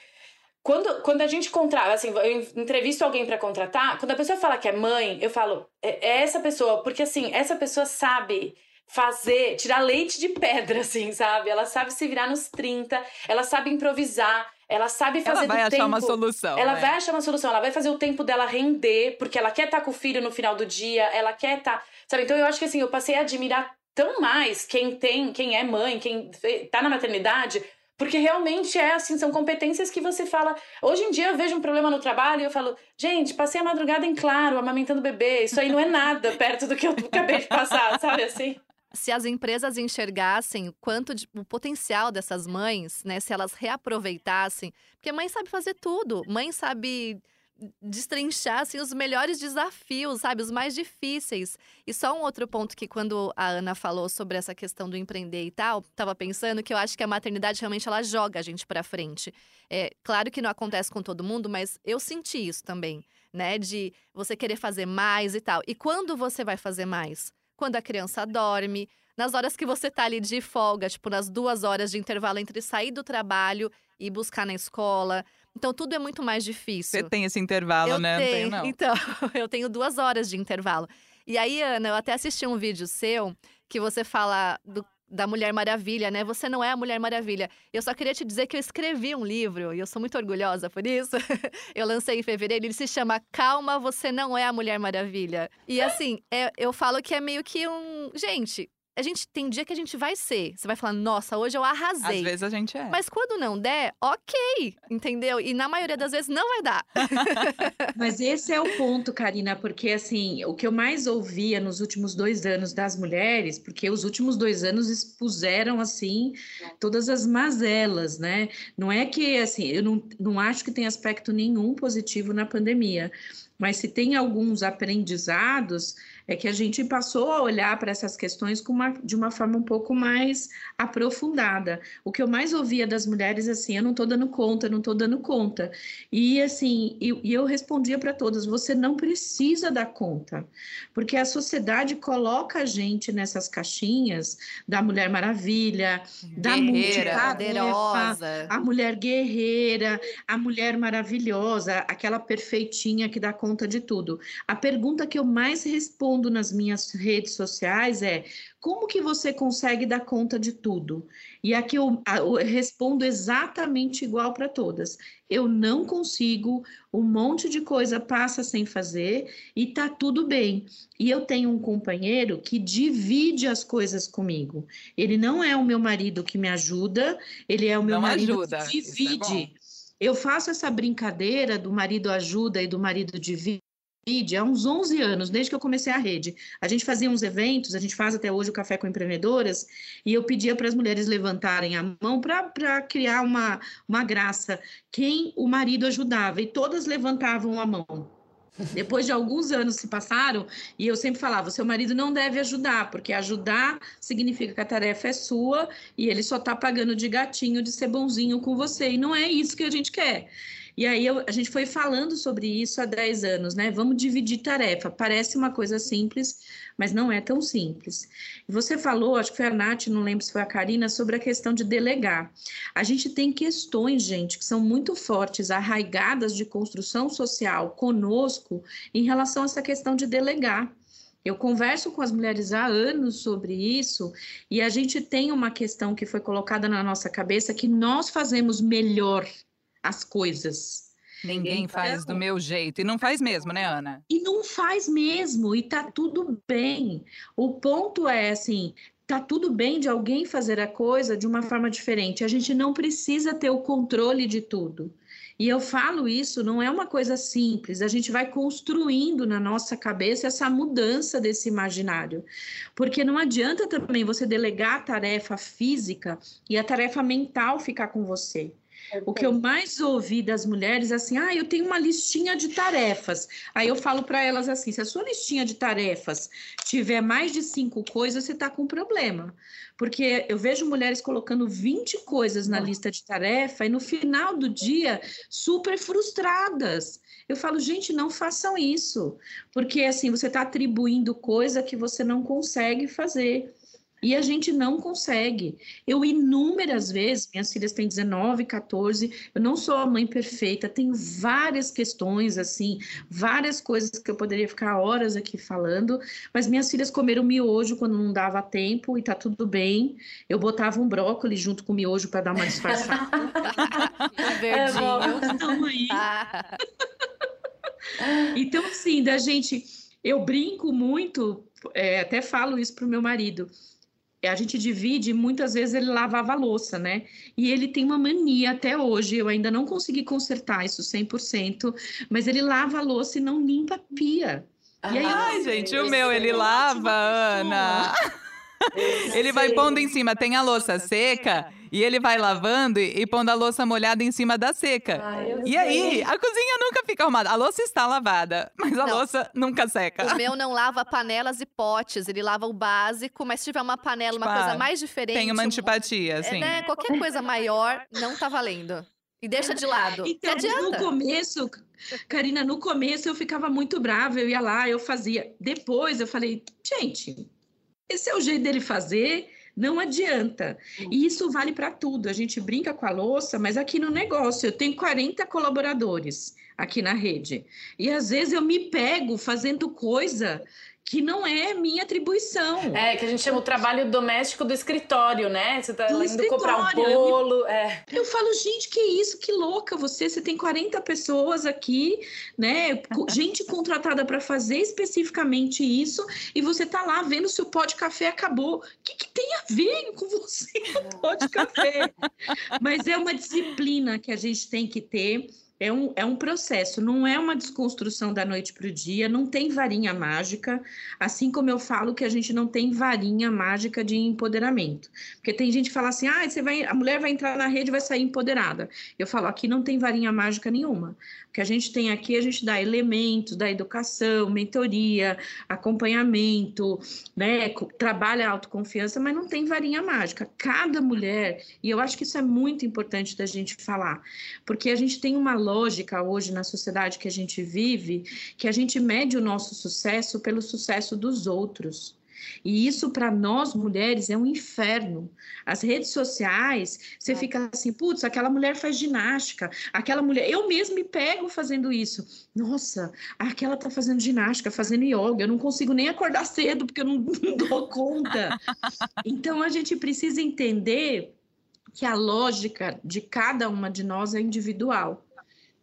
quando, quando a gente contrata, assim, eu entrevisto alguém para contratar, quando a pessoa fala que é mãe, eu falo, é, é essa pessoa, porque assim, essa pessoa sabe fazer, tirar leite de pedra, assim, sabe? Ela sabe se virar nos 30, ela sabe improvisar, ela sabe fazer ela vai achar tempo, uma solução. Ela né? vai achar uma solução, ela vai fazer o tempo dela render, porque ela quer estar tá com o filho no final do dia, ela quer estar. Tá, sabe? Então eu acho que assim, eu passei a admirar tão mais quem tem, quem é mãe, quem tá na maternidade, porque realmente é assim, são competências que você fala. Hoje em dia eu vejo um problema no trabalho e eu falo, gente, passei a madrugada em claro, amamentando bebê. Isso aí não é nada perto do que eu acabei de passar, sabe assim? Se as empresas enxergassem o quanto de, o potencial dessas mães, né, se elas reaproveitassem, porque mãe sabe fazer tudo, mãe sabe destrinchar assim, os melhores desafios, sabe, os mais difíceis. E só um outro ponto que quando a Ana falou sobre essa questão do empreender e tal, estava pensando que eu acho que a maternidade realmente ela joga a gente para frente. É claro que não acontece com todo mundo, mas eu senti isso também, né, de você querer fazer mais e tal. E quando você vai fazer mais? Quando a criança dorme, nas horas que você tá ali de folga, tipo nas duas horas de intervalo entre sair do trabalho e buscar na escola. Então tudo é muito mais difícil. Você tem esse intervalo, eu né? Tenho, não tenho, não. Então, eu tenho duas horas de intervalo. E aí, Ana, eu até assisti um vídeo seu que você fala do da Mulher Maravilha, né? Você não é a Mulher Maravilha. Eu só queria te dizer que eu escrevi um livro e eu sou muito orgulhosa por isso. eu lancei em fevereiro, ele se chama Calma, você não é a Mulher Maravilha. E assim, é, eu falo que é meio que um. Gente, a gente tem dia que a gente vai ser. Você vai falar, nossa, hoje eu arrasei. Às vezes a gente é. Mas quando não der, ok, entendeu? E na maioria das vezes não vai dar. Mas esse é o ponto, Karina, porque assim, o que eu mais ouvia nos últimos dois anos das mulheres, porque os últimos dois anos expuseram assim todas as mazelas, né? Não é que assim, eu não, não acho que tem aspecto nenhum positivo na pandemia, mas se tem alguns aprendizados é que a gente passou a olhar para essas questões uma, de uma forma um pouco mais aprofundada. O que eu mais ouvia das mulheres assim, eu não estou dando conta, eu não estou dando conta. E assim, e, e eu respondia para todas: você não precisa dar conta, porque a sociedade coloca a gente nessas caixinhas da Mulher Maravilha, da mulher a mulher guerreira, a mulher maravilhosa, aquela perfeitinha que dá conta de tudo. A pergunta que eu mais respondo nas minhas redes sociais é como que você consegue dar conta de tudo? E aqui eu, eu respondo exatamente igual para todas. Eu não consigo, um monte de coisa passa sem fazer e tá tudo bem. E eu tenho um companheiro que divide as coisas comigo. Ele não é o meu marido que me ajuda, ele é o meu não marido ajuda. que é divide. Eu faço essa brincadeira do marido ajuda e do marido divide há uns 11 anos, desde que eu comecei a rede. A gente fazia uns eventos, a gente faz até hoje o Café com Empreendedoras, e eu pedia para as mulheres levantarem a mão para criar uma, uma graça. Quem o marido ajudava, e todas levantavam a mão. Depois de alguns anos se passaram, e eu sempre falava: seu marido não deve ajudar, porque ajudar significa que a tarefa é sua e ele só está pagando de gatinho de ser bonzinho com você, e não é isso que a gente quer. E aí eu, a gente foi falando sobre isso há 10 anos, né? Vamos dividir tarefa. Parece uma coisa simples, mas não é tão simples. Você falou, acho que foi a Nath, não lembro se foi a Karina, sobre a questão de delegar. A gente tem questões, gente, que são muito fortes, arraigadas de construção social conosco em relação a essa questão de delegar. Eu converso com as mulheres há anos sobre isso e a gente tem uma questão que foi colocada na nossa cabeça que nós fazemos melhor as coisas. Ninguém faz do meu jeito. E não faz mesmo, né, Ana? E não faz mesmo, e tá tudo bem. O ponto é assim: tá tudo bem de alguém fazer a coisa de uma forma diferente. A gente não precisa ter o controle de tudo. E eu falo isso, não é uma coisa simples, a gente vai construindo na nossa cabeça essa mudança desse imaginário. Porque não adianta também você delegar a tarefa física e a tarefa mental ficar com você. O que eu mais ouvi das mulheres é assim: ah, eu tenho uma listinha de tarefas. Aí eu falo para elas assim: se a sua listinha de tarefas tiver mais de cinco coisas, você está com problema. Porque eu vejo mulheres colocando 20 coisas na lista de tarefa e no final do dia super frustradas. Eu falo, gente, não façam isso, porque assim você está atribuindo coisa que você não consegue fazer. E a gente não consegue. Eu, inúmeras vezes, minhas filhas têm 19, 14, eu não sou a mãe perfeita, tenho várias questões, assim, várias coisas que eu poderia ficar horas aqui falando, mas minhas filhas comeram miojo quando não dava tempo e tá tudo bem. Eu botava um brócolis junto com o miojo para dar uma disfarçada. Verdinho. Estão aí. então, assim, da gente. Eu brinco muito, é, até falo isso pro meu marido a gente divide, muitas vezes ele lavava a louça, né? E ele tem uma mania até hoje, eu ainda não consegui consertar isso 100%, mas ele lava a louça e não limpa a pia. Aí, Ai, gente, o meu ele lava, Ana. ele vai pondo em cima, tem a louça seca e ele vai lavando e, e pondo a louça molhada em cima da seca. Ai, e aí, a cozinha nunca fica arrumada. A louça está lavada, mas a não. louça nunca seca. O meu não lava panelas e potes, ele lava o básico, mas se tiver uma panela, uma coisa mais diferente. Tem uma antipatia, assim. É, né? Qualquer coisa maior não tá valendo. E deixa de lado. Então, no começo, Karina, no começo eu ficava muito brava, eu ia lá, eu fazia. Depois eu falei, gente, esse é o jeito dele fazer, não adianta. E isso vale para tudo. A gente brinca com a louça, mas aqui no negócio eu tenho 40 colaboradores aqui na rede. E às vezes eu me pego fazendo coisa que não é minha atribuição. É, que a gente chama o trabalho doméstico do escritório, né? Você tá do indo comprar um bolo. Eu, é. eu falo, gente, que isso, que louca você. Você tem 40 pessoas aqui, né? Gente contratada para fazer especificamente isso, e você tá lá vendo se o pó de café acabou. O que, que tem a ver com você o pó de café? Mas é uma disciplina que a gente tem que ter é um, é um processo, não é uma desconstrução da noite para o dia, não tem varinha mágica, assim como eu falo que a gente não tem varinha mágica de empoderamento. Porque tem gente que fala assim, ah, você vai, a mulher vai entrar na rede e vai sair empoderada. Eu falo, aqui não tem varinha mágica nenhuma. Que a gente tem aqui, a gente dá elementos da educação, mentoria, acompanhamento, né, trabalha a autoconfiança, mas não tem varinha mágica. Cada mulher, e eu acho que isso é muito importante da gente falar, porque a gente tem uma lógica hoje na sociedade que a gente vive, que a gente mede o nosso sucesso pelo sucesso dos outros. E isso para nós mulheres é um inferno. As redes sociais, você é. fica assim, putz, aquela mulher faz ginástica, aquela mulher, eu mesmo me pego fazendo isso. Nossa, aquela tá fazendo ginástica, fazendo yoga, eu não consigo nem acordar cedo porque eu não, não dou conta. Então a gente precisa entender que a lógica de cada uma de nós é individual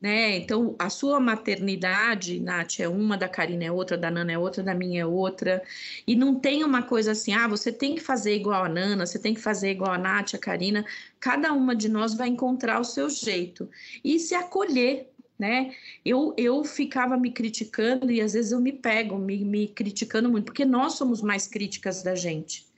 né? Então, a sua maternidade, Nath, é uma, da Karina é outra, da Nana é outra, da minha é outra. E não tem uma coisa assim, ah, você tem que fazer igual a Nana, você tem que fazer igual a Nath, a Karina. Cada uma de nós vai encontrar o seu jeito e se acolher. Né? Eu, eu ficava me criticando e às vezes eu me pego me, me criticando muito, porque nós somos mais críticas da gente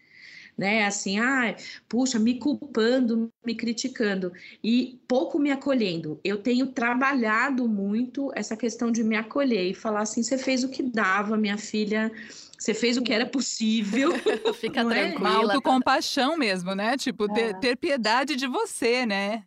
né? Assim, ah, puxa, me culpando, me criticando e pouco me acolhendo. Eu tenho trabalhado muito essa questão de me acolher e falar assim: você fez o que dava, minha filha. Você fez o que era possível. Fica tranquila. É? Uma autocompaixão mesmo, né? Tipo, ter, é. ter piedade de você, né?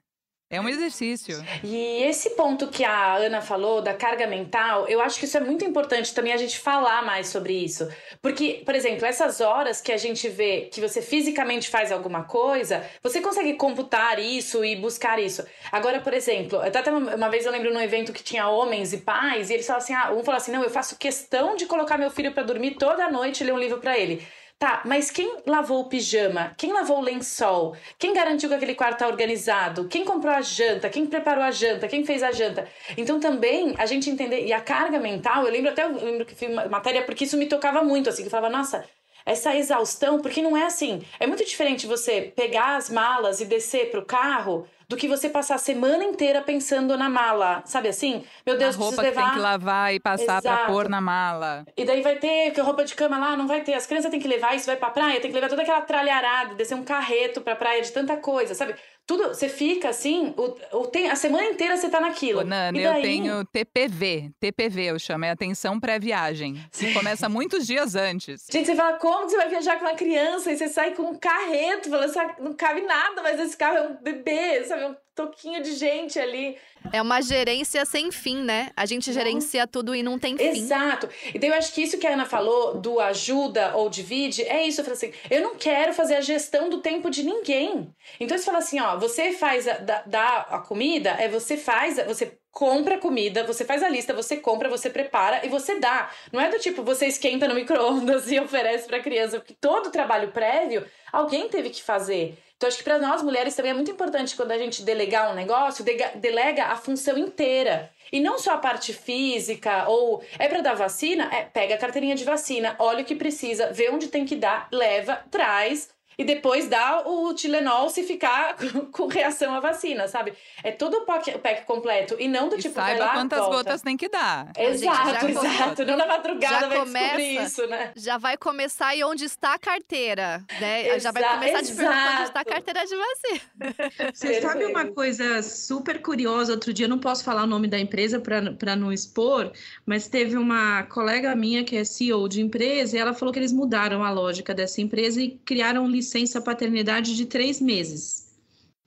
É um exercício. E esse ponto que a Ana falou da carga mental, eu acho que isso é muito importante também a gente falar mais sobre isso. Porque, por exemplo, essas horas que a gente vê que você fisicamente faz alguma coisa, você consegue computar isso e buscar isso. Agora, por exemplo, até uma vez eu lembro num evento que tinha homens e pais, e eles falavam assim: ah, um falou assim: não, eu faço questão de colocar meu filho para dormir toda noite e ler um livro para ele. Tá, mas quem lavou o pijama? Quem lavou o lençol? Quem garantiu que aquele quarto tá organizado? Quem comprou a janta? Quem preparou a janta? Quem fez a janta? Então também a gente entender. E a carga mental, eu lembro até, eu lembro que fiz matéria porque isso me tocava muito, assim, que eu falava, nossa, essa exaustão, porque não é assim. É muito diferente você pegar as malas e descer pro carro do que você passar a semana inteira pensando na mala, sabe assim? Meu Deus, a roupa levar... que tem que lavar e passar para pôr na mala. E daí vai ter que roupa de cama lá, não vai ter. As crianças têm que levar isso, vai pra praia, tem que levar toda aquela tralharada, descer um carreto pra praia de tanta coisa, sabe? Tudo, você fica assim, o, o, tem, a semana inteira você tá naquilo. Ô, Nana, daí... eu tenho TPV. TPV eu chamo, é atenção pré-viagem. Que começa muitos dias antes. Gente, você fala, como que você vai viajar com uma criança? E você sai com um carreto, falando, não cabe nada, mas esse carro é um bebê, sabe? É um toquinho de gente ali. É uma gerência sem fim, né? A gente gerencia tudo e não tem fim. Exato. Então eu acho que isso que a Ana falou do ajuda ou divide, é isso. Eu falo assim, eu não quero fazer a gestão do tempo de ninguém. Então você fala assim, ó, você faz a, dá, dá a comida, é você faz, você compra comida, você faz a lista, você compra, você prepara e você dá. Não é do tipo, você esquenta no micro-ondas e oferece pra criança, porque todo o trabalho prévio alguém teve que fazer. Então, acho que para nós mulheres também é muito importante quando a gente delegar um negócio, delega a função inteira. E não só a parte física, ou é para dar vacina? É, pega a carteirinha de vacina, olha o que precisa, vê onde tem que dar, leva, traz e depois dá o Tilenol se ficar com reação à vacina, sabe? É todo o pack, o pack completo e não do e tipo saiba lá, quantas volta. gotas tem que dar. Exato, exato. Não na madrugada já vai começa, descobrir isso, né? Já vai começar e onde está a carteira, né? Exa já vai começar a te perguntar onde está a carteira de vacina. Você sabe uma coisa super curiosa? Outro dia, eu não posso falar o nome da empresa para não expor, mas teve uma colega minha que é CEO de empresa e ela falou que eles mudaram a lógica dessa empresa e criaram um licença paternidade de três meses.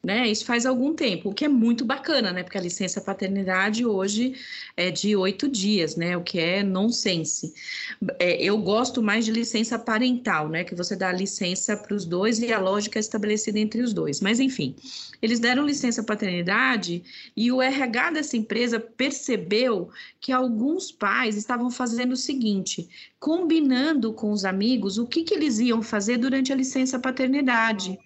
Né? Isso faz algum tempo, o que é muito bacana, né? Porque a licença paternidade hoje é de oito dias, né? O que é nonsense. É, eu gosto mais de licença parental, né? Que você dá licença para os dois e a lógica é estabelecida entre os dois. Mas enfim, eles deram licença paternidade e o RH dessa empresa percebeu que alguns pais estavam fazendo o seguinte: combinando com os amigos o que, que eles iam fazer durante a licença paternidade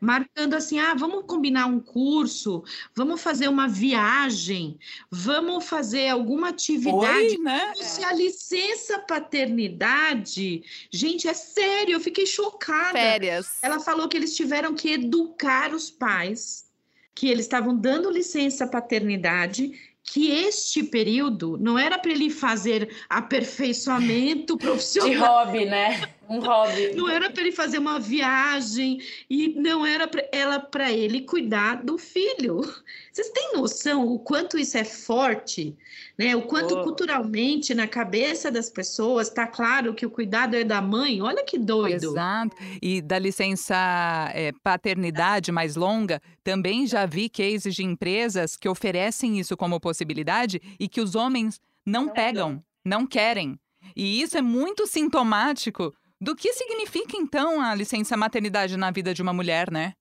marcando assim: ah, vamos combinar um curso, vamos fazer uma viagem, vamos fazer alguma atividade. Oi, né? Se a licença paternidade, gente, é sério, eu fiquei chocada. Férias. Ela falou que eles tiveram que educar os pais, que eles estavam dando licença paternidade que este período não era para ele fazer aperfeiçoamento profissional. De hobby, né? Um hobby. Não era para ele fazer uma viagem e não era para ela para ele cuidar do filho. Vocês têm noção o quanto isso é forte, né? O quanto oh. culturalmente na cabeça das pessoas está claro que o cuidado é da mãe. Olha que doido. Exato. E da licença é, paternidade mais longa, também já vi cases de empresas que oferecem isso como possibilidade e que os homens não, não pegam, não querem. E isso é muito sintomático do que significa, então, a licença maternidade na vida de uma mulher, né?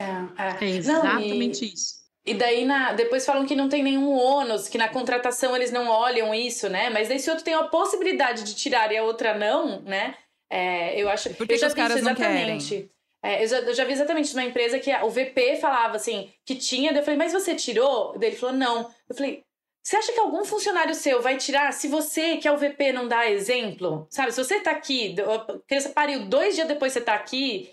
É, é. é exatamente não, e, isso. E daí, na, depois falam que não tem nenhum ônus, que na contratação eles não olham isso, né? Mas daí se outro tem a possibilidade de tirar e a outra não, né? É, eu acho... Por que, eu os caras exatamente. não querem? É, eu, já, eu, já, vi exatamente numa empresa que o VP falava assim, que tinha, daí eu falei, mas você tirou? Daí ele falou, não. Eu falei, você acha que algum funcionário seu vai tirar se você, que é o VP, não dá exemplo? Sabe, se você tá aqui, a criança pariu dois dias depois você tá aqui,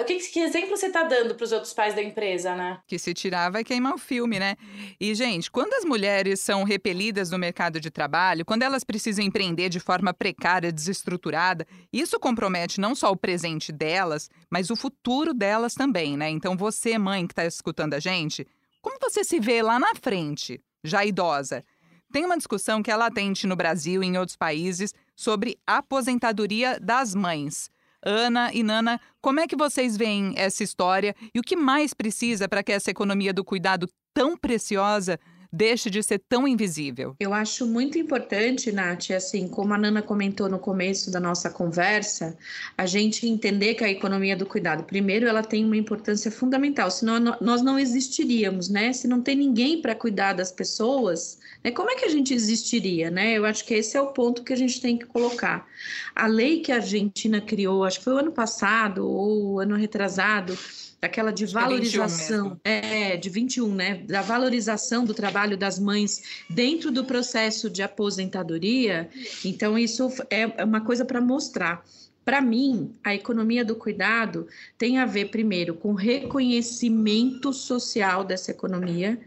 o que, que exemplo você tá dando para os outros pais da empresa, né? Que se tirar vai queimar o filme, né? E, gente, quando as mulheres são repelidas no mercado de trabalho, quando elas precisam empreender de forma precária, desestruturada, isso compromete não só o presente delas, mas o futuro delas também, né? Então, você, mãe que está escutando a gente, como você se vê lá na frente? Já idosa. Tem uma discussão que é latente no Brasil e em outros países sobre aposentadoria das mães. Ana e Nana, como é que vocês veem essa história e o que mais precisa para que essa economia do cuidado tão preciosa deixe de ser tão invisível? Eu acho muito importante, Nath, assim, como a Nana comentou no começo da nossa conversa, a gente entender que a economia do cuidado, primeiro, ela tem uma importância fundamental, senão nós não existiríamos, né? Se não tem ninguém para cuidar das pessoas, né? como é que a gente existiria, né? Eu acho que esse é o ponto que a gente tem que colocar. A lei que a Argentina criou, acho que foi o ano passado ou ano retrasado, aquela de Acho valorização, é, é, de 21, né, da valorização do trabalho das mães dentro do processo de aposentadoria. Então isso é uma coisa para mostrar. Para mim, a economia do cuidado tem a ver primeiro com reconhecimento social dessa economia,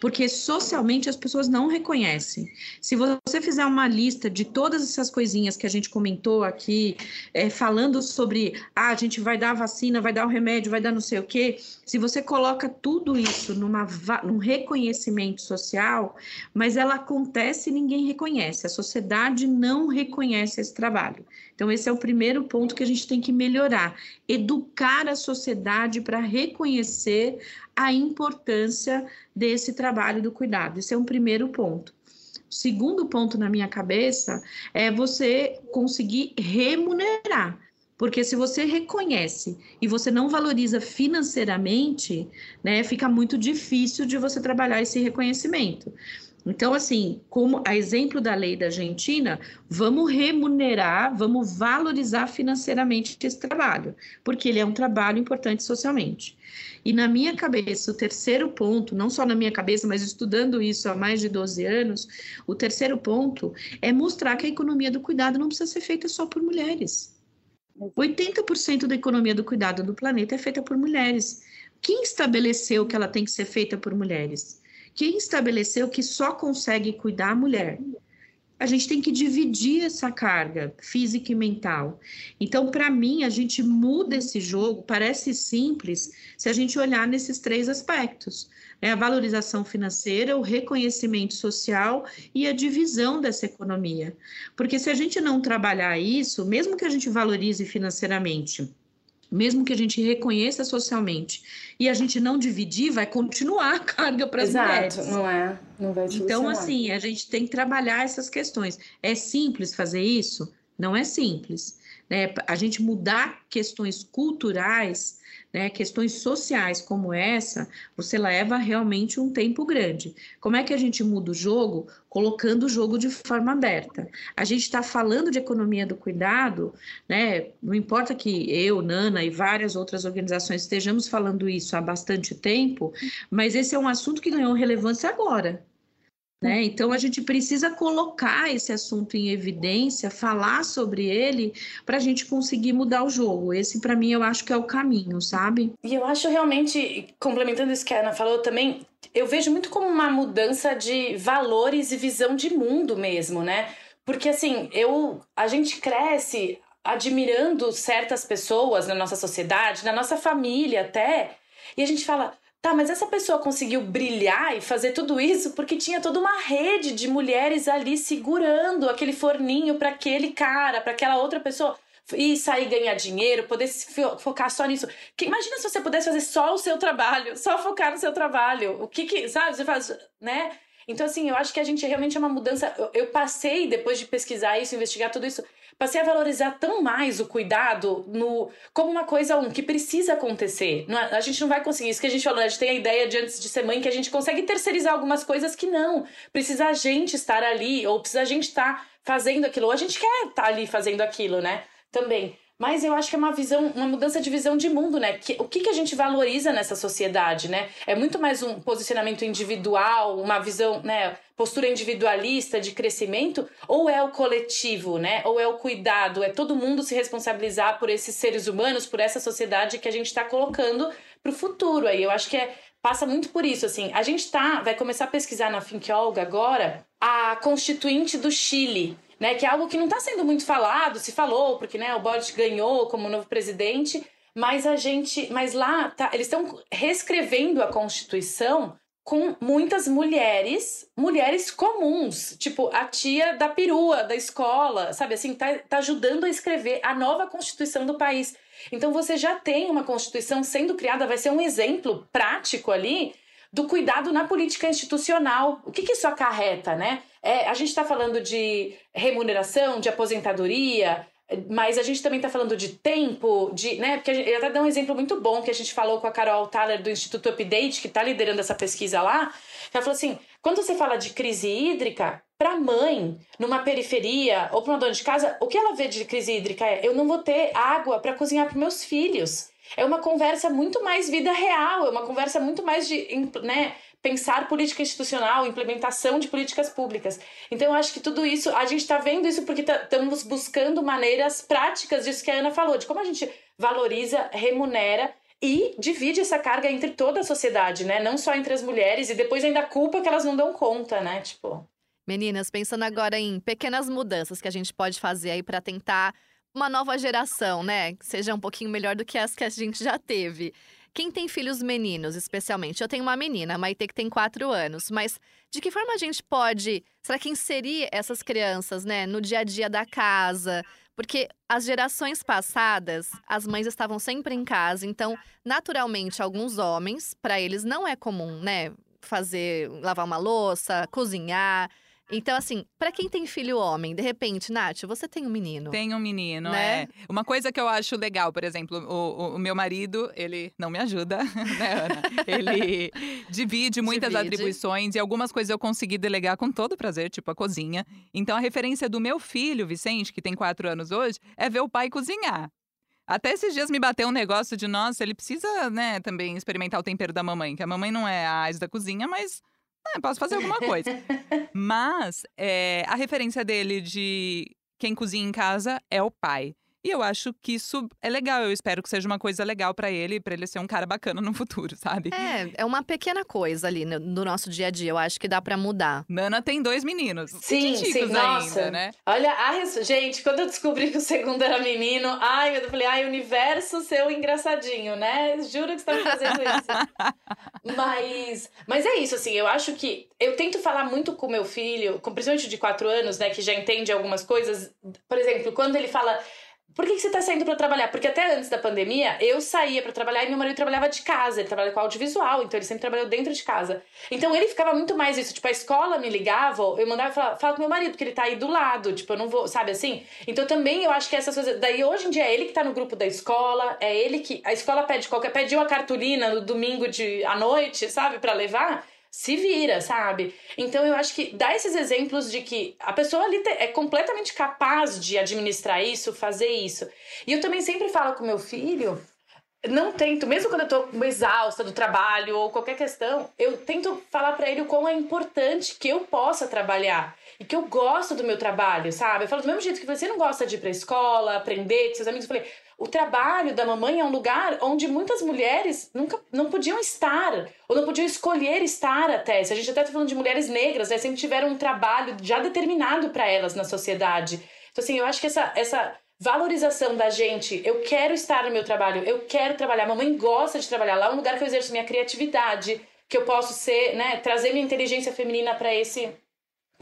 porque socialmente as pessoas não reconhecem. Se você fizer uma lista de todas essas coisinhas que a gente comentou aqui, é, falando sobre, ah, a gente vai dar a vacina, vai dar o remédio, vai dar não sei o quê, se você coloca tudo isso numa, num reconhecimento social, mas ela acontece e ninguém reconhece, a sociedade não reconhece esse trabalho. Então, esse é o primeiro ponto que a gente tem que melhorar: educar a sociedade para reconhecer a importância desse trabalho do cuidado. Esse é um primeiro ponto. O segundo ponto na minha cabeça é você conseguir remunerar. Porque se você reconhece e você não valoriza financeiramente, né, fica muito difícil de você trabalhar esse reconhecimento. Então, assim, como a exemplo da lei da Argentina, vamos remunerar, vamos valorizar financeiramente esse trabalho, porque ele é um trabalho importante socialmente. E na minha cabeça, o terceiro ponto, não só na minha cabeça, mas estudando isso há mais de 12 anos, o terceiro ponto é mostrar que a economia do cuidado não precisa ser feita só por mulheres. 80% da economia do cuidado do planeta é feita por mulheres. Quem estabeleceu que ela tem que ser feita por mulheres? Quem estabeleceu que só consegue cuidar a mulher? A gente tem que dividir essa carga física e mental. Então, para mim, a gente muda esse jogo, parece simples, se a gente olhar nesses três aspectos: né? a valorização financeira, o reconhecimento social e a divisão dessa economia. Porque se a gente não trabalhar isso, mesmo que a gente valorize financeiramente, mesmo que a gente reconheça socialmente e a gente não dividir, vai continuar a carga para as mulheres. Exato, não é? Não vai Então, assim, a gente tem que trabalhar essas questões. É simples fazer isso? Não é simples. Né? A gente mudar questões culturais né, questões sociais como essa, você leva realmente um tempo grande. Como é que a gente muda o jogo? Colocando o jogo de forma aberta. A gente está falando de economia do cuidado, né? Não importa que eu, Nana e várias outras organizações estejamos falando isso há bastante tempo, mas esse é um assunto que ganhou relevância agora. Né? Então, a gente precisa colocar esse assunto em evidência, falar sobre ele, para a gente conseguir mudar o jogo. Esse, para mim, eu acho que é o caminho, sabe? E eu acho realmente, complementando isso que a Ana falou também, eu vejo muito como uma mudança de valores e visão de mundo mesmo, né? Porque, assim, eu, a gente cresce admirando certas pessoas na nossa sociedade, na nossa família até, e a gente fala, Tá, mas essa pessoa conseguiu brilhar e fazer tudo isso porque tinha toda uma rede de mulheres ali segurando aquele forninho para aquele cara, para aquela outra pessoa e sair ganhar dinheiro, poder focar só nisso. Que, imagina se você pudesse fazer só o seu trabalho, só focar no seu trabalho. O que que, sabe, você faz, né? Então, assim, eu acho que a gente realmente é uma mudança. Eu, eu passei, depois de pesquisar isso, investigar tudo isso, passei a valorizar tão mais o cuidado no como uma coisa um que precisa acontecer. Não, é, a gente não vai conseguir isso que a gente falou, a gente tem a ideia de antes de ser mãe que a gente consegue terceirizar algumas coisas que não. Precisa a gente estar ali ou precisa a gente estar fazendo aquilo, ou a gente quer estar ali fazendo aquilo, né? Também. Mas eu acho que é uma visão, uma mudança de visão de mundo, né? Que, o que, que a gente valoriza nessa sociedade, né? É muito mais um posicionamento individual, uma visão, né? Postura individualista de crescimento, ou é o coletivo, né? Ou é o cuidado, é todo mundo se responsabilizar por esses seres humanos, por essa sociedade que a gente está colocando para o futuro. Aí eu acho que é, passa muito por isso, assim. A gente tá, vai começar a pesquisar na Think Olga agora a constituinte do Chile né? Que é algo que não está sendo muito falado, se falou, porque né, o Boric ganhou como novo presidente, mas a gente. Mas lá tá, eles estão reescrevendo a Constituição com muitas mulheres, mulheres comuns, tipo a tia da perua da escola, sabe assim, tá, tá ajudando a escrever a nova Constituição do país. Então você já tem uma Constituição sendo criada, vai ser um exemplo prático ali do cuidado na política institucional. O que, que isso acarreta, né? É, a gente está falando de remuneração, de aposentadoria, mas a gente também está falando de tempo, de, né? Porque eu até um exemplo muito bom que a gente falou com a Carol Thaler do Instituto Update, que está liderando essa pesquisa lá. Ela falou assim: quando você fala de crise hídrica, para mãe, numa periferia ou para uma dona de casa, o que ela vê de crise hídrica é: eu não vou ter água para cozinhar para meus filhos. É uma conversa muito mais vida real, é uma conversa muito mais de, né, pensar política institucional, implementação de políticas públicas. Então, eu acho que tudo isso, a gente está vendo isso porque estamos tá, buscando maneiras práticas disso que a Ana falou, de como a gente valoriza, remunera e divide essa carga entre toda a sociedade, né? Não só entre as mulheres e depois ainda culpa que elas não dão conta, né? Tipo. Meninas, pensando agora em pequenas mudanças que a gente pode fazer aí para tentar uma nova geração, né? Que seja um pouquinho melhor do que as que a gente já teve. Quem tem filhos meninos, especialmente? Eu tenho uma menina, a Maite, que tem quatro anos. Mas de que forma a gente pode, será que inserir essas crianças, né, no dia a dia da casa? Porque as gerações passadas, as mães estavam sempre em casa. Então, naturalmente, alguns homens, para eles não é comum, né? Fazer, lavar uma louça, cozinhar. Então, assim, para quem tem filho homem, de repente, Nath, você tem um menino. Tem um menino, né? É. Uma coisa que eu acho legal, por exemplo, o, o, meu marido, ele não me ajuda, né, Ana? Ele divide muitas divide. atribuições e algumas coisas eu consegui delegar com todo prazer, tipo a cozinha. Então, a referência do meu filho, Vicente, que tem quatro anos hoje, é ver o pai cozinhar. Até esses dias me bateu um negócio de, nossa, ele precisa, né, também experimentar o tempero da mamãe, que a mamãe não é a ás da cozinha, mas é, posso fazer alguma coisa. Mas é, a referência dele de quem cozinha em casa é o pai. E eu acho que isso é legal. Eu espero que seja uma coisa legal para ele, para ele ser um cara bacana no futuro, sabe? É, é uma pequena coisa ali no, no nosso dia a dia. Eu acho que dá para mudar. Nana tem dois meninos. Sim, sim, nossa. Ainda, né? Olha, a gente, quando eu descobri que o segundo era menino, ai, eu falei, ai, universo seu engraçadinho, né? Juro que você tá fazendo isso. mas, mas é isso, assim, eu acho que eu tento falar muito com meu filho, com principalmente de quatro anos, né, que já entende algumas coisas. Por exemplo, quando ele fala por que, que você está saindo para trabalhar? Porque até antes da pandemia, eu saía para trabalhar e meu marido trabalhava de casa. Ele trabalha com audiovisual, então ele sempre trabalhou dentro de casa. Então ele ficava muito mais isso. Tipo, a escola me ligava, eu mandava falar, fala com meu marido, porque ele tá aí do lado. Tipo, eu não vou, sabe assim? Então também eu acho que essas coisas. Daí hoje em dia é ele que tá no grupo da escola, é ele que. A escola pede qualquer. Pediu a cartolina no domingo de, à noite, sabe, para levar se vira, sabe? Então eu acho que dá esses exemplos de que a pessoa ali é completamente capaz de administrar isso, fazer isso. E eu também sempre falo com meu filho, não tento, mesmo quando eu tô exausta do trabalho ou qualquer questão, eu tento falar para ele o quão é importante que eu possa trabalhar e que eu gosto do meu trabalho, sabe? Eu falo do mesmo jeito que você não gosta de ir pra escola, aprender com seus amigos, eu falei, o trabalho da mamãe é um lugar onde muitas mulheres nunca não podiam estar, ou não podiam escolher estar até. Se a gente até está falando de mulheres negras, né, sempre tiveram um trabalho já determinado para elas na sociedade. Então, assim, eu acho que essa, essa valorização da gente, eu quero estar no meu trabalho, eu quero trabalhar, mamãe gosta de trabalhar lá, é um lugar que eu exerço minha criatividade, que eu posso ser, né, trazer minha inteligência feminina para esse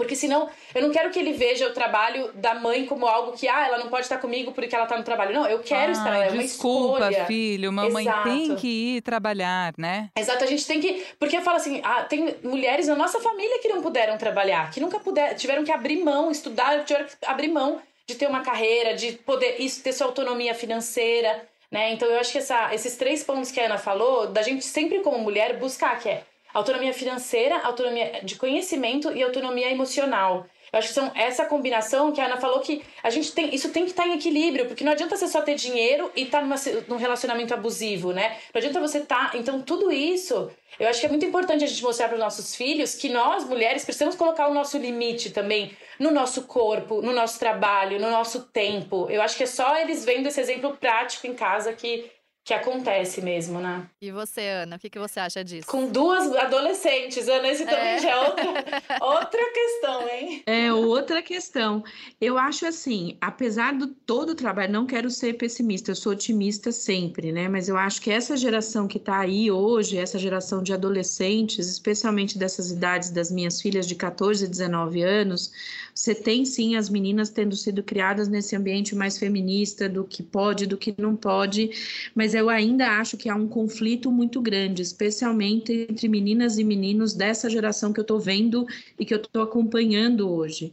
porque senão, eu não quero que ele veja o trabalho da mãe como algo que, ah, ela não pode estar comigo porque ela está no trabalho. Não, eu quero estar, é uma desculpa, escolha. filho, mamãe Exato. tem que ir trabalhar, né? Exato, a gente tem que... Porque eu falo assim, ah, tem mulheres na nossa família que não puderam trabalhar, que nunca puderam, tiveram que abrir mão, estudar, tiveram que abrir mão de ter uma carreira, de poder isso, ter sua autonomia financeira, né? Então eu acho que essa, esses três pontos que a Ana falou, da gente sempre como mulher buscar, que é Autonomia financeira, autonomia de conhecimento e autonomia emocional. Eu acho que são essa combinação que a Ana falou que a gente tem, isso tem que estar tá em equilíbrio, porque não adianta você só ter dinheiro e estar tá num relacionamento abusivo, né? Não adianta você estar. Tá, então, tudo isso, eu acho que é muito importante a gente mostrar para os nossos filhos que nós, mulheres, precisamos colocar o nosso limite também no nosso corpo, no nosso trabalho, no nosso tempo. Eu acho que é só eles vendo esse exemplo prático em casa que que acontece mesmo, né? E você, Ana, o que, que você acha disso? Com duas adolescentes, Ana, esse também é. já é outra, outra questão, hein? É outra questão. Eu acho assim, apesar do todo o trabalho, não quero ser pessimista, eu sou otimista sempre, né? Mas eu acho que essa geração que está aí hoje, essa geração de adolescentes, especialmente dessas idades das minhas filhas de 14 e 19 anos, Você tem sim as meninas tendo sido criadas nesse ambiente mais feminista do que pode, do que não pode, mas eu ainda acho que há um conflito muito grande, especialmente entre meninas e meninos dessa geração que eu estou vendo e que eu estou acompanhando hoje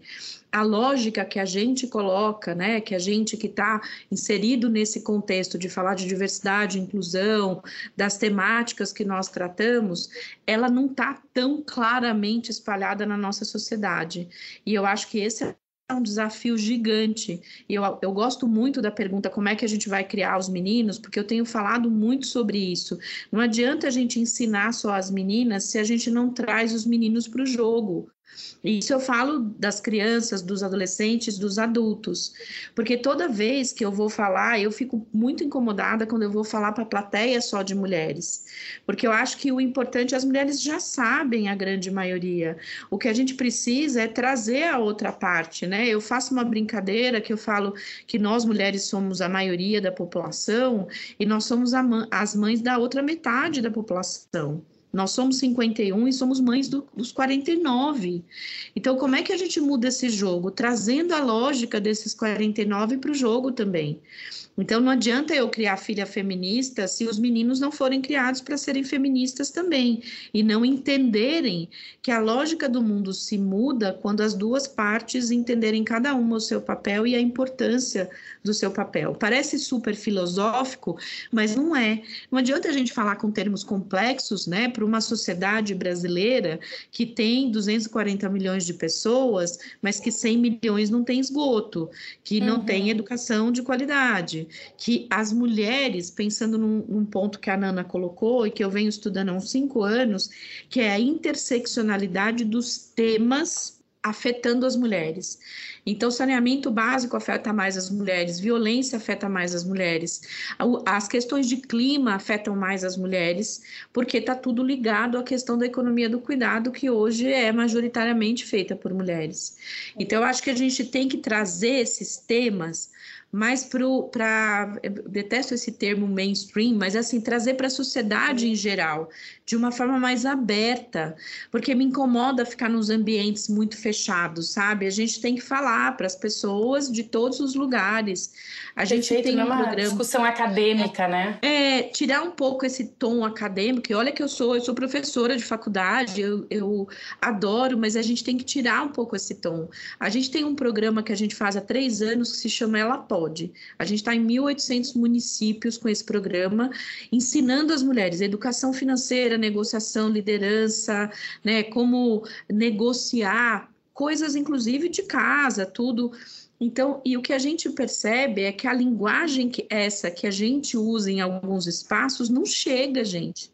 a lógica que a gente coloca, né, que a gente que está inserido nesse contexto de falar de diversidade, inclusão, das temáticas que nós tratamos, ela não está tão claramente espalhada na nossa sociedade. E eu acho que esse é um desafio gigante. E eu, eu gosto muito da pergunta como é que a gente vai criar os meninos, porque eu tenho falado muito sobre isso. Não adianta a gente ensinar só as meninas se a gente não traz os meninos para o jogo. Isso eu falo das crianças, dos adolescentes, dos adultos, porque toda vez que eu vou falar, eu fico muito incomodada quando eu vou falar para a plateia só de mulheres, porque eu acho que o importante as mulheres já sabem a grande maioria. O que a gente precisa é trazer a outra parte, né? Eu faço uma brincadeira que eu falo que nós mulheres somos a maioria da população e nós somos as mães da outra metade da população. Nós somos 51 e somos mães do, dos 49. Então, como é que a gente muda esse jogo? Trazendo a lógica desses 49 para o jogo também. Então, não adianta eu criar filha feminista se os meninos não forem criados para serem feministas também e não entenderem que a lógica do mundo se muda quando as duas partes entenderem cada uma o seu papel e a importância do seu papel. Parece super filosófico, mas não é. Não adianta a gente falar com termos complexos, né, para uma sociedade brasileira que tem 240 milhões de pessoas, mas que 100 milhões não tem esgoto, que não uhum. tem educação de qualidade, que as mulheres, pensando num, num ponto que a Nana colocou e que eu venho estudando há uns cinco anos, que é a interseccionalidade dos temas afetando as mulheres. Então, saneamento básico afeta mais as mulheres, violência afeta mais as mulheres, as questões de clima afetam mais as mulheres, porque está tudo ligado à questão da economia do cuidado, que hoje é majoritariamente feita por mulheres. Então, eu acho que a gente tem que trazer esses temas mais para. Detesto esse termo mainstream, mas assim, trazer para a sociedade em geral, de uma forma mais aberta, porque me incomoda ficar nos ambientes muito fechados, sabe? A gente tem que falar para as pessoas de todos os lugares. A gente Perfeito, tem um uma programa. discussão acadêmica, né? É, tirar um pouco esse tom acadêmico, e olha que eu sou, eu sou professora de faculdade, eu, eu adoro, mas a gente tem que tirar um pouco esse tom. A gente tem um programa que a gente faz há três anos que se chama Ela Pode pode. A gente está em 1.800 municípios com esse programa, ensinando as mulheres educação financeira, negociação, liderança, né, como negociar coisas, inclusive de casa, tudo. Então, e o que a gente percebe é que a linguagem que essa que a gente usa em alguns espaços não chega, gente.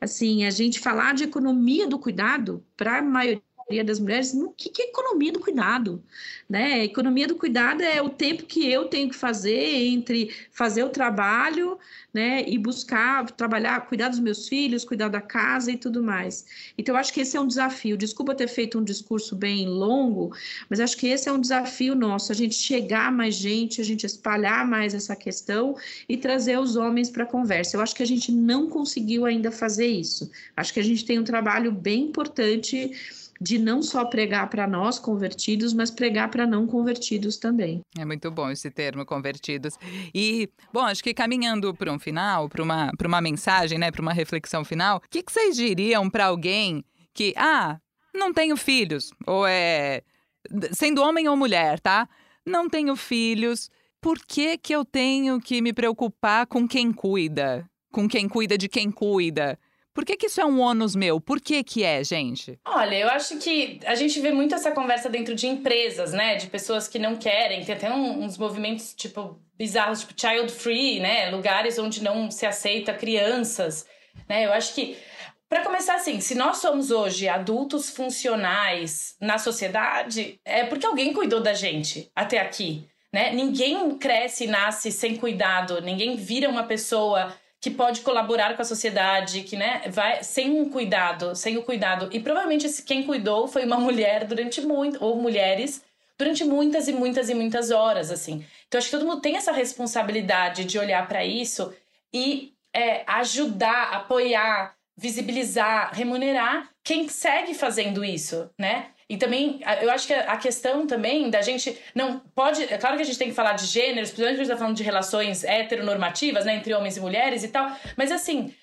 Assim, a gente falar de economia do cuidado para a maioria das mulheres, o que, que é economia do cuidado? Né? Economia do cuidado é o tempo que eu tenho que fazer entre fazer o trabalho né, e buscar trabalhar, cuidar dos meus filhos, cuidar da casa e tudo mais. Então, eu acho que esse é um desafio. Desculpa ter feito um discurso bem longo, mas acho que esse é um desafio nosso, a gente chegar mais gente, a gente espalhar mais essa questão e trazer os homens para a conversa. Eu acho que a gente não conseguiu ainda fazer isso. Acho que a gente tem um trabalho bem importante de não só pregar para nós convertidos, mas pregar para não convertidos também. É muito bom esse termo, convertidos. E, bom, acho que caminhando para um final, para uma, uma mensagem, né, para uma reflexão final, o que, que vocês diriam para alguém que, ah, não tenho filhos, ou é. sendo homem ou mulher, tá? Não tenho filhos, por que, que eu tenho que me preocupar com quem cuida? Com quem cuida de quem cuida? Por que, que isso é um ônus meu? Por que que é, gente? Olha, eu acho que a gente vê muito essa conversa dentro de empresas, né? De pessoas que não querem. Tem até uns movimentos, tipo, bizarros, tipo child free, né? Lugares onde não se aceita crianças, né? Eu acho que para começar assim, se nós somos hoje adultos funcionais na sociedade, é porque alguém cuidou da gente até aqui, né? Ninguém cresce e nasce sem cuidado, ninguém vira uma pessoa que pode colaborar com a sociedade, que né, vai sem um cuidado, sem o cuidado. E provavelmente quem cuidou foi uma mulher durante muito ou mulheres durante muitas e muitas e muitas horas, assim. Então acho que todo mundo tem essa responsabilidade de olhar para isso e é, ajudar, apoiar, visibilizar, remunerar quem segue fazendo isso, né? E também, eu acho que a questão também da gente não pode. É claro que a gente tem que falar de gêneros, principalmente quando a gente tá falando de relações heteronormativas, né, entre homens e mulheres e tal, mas assim,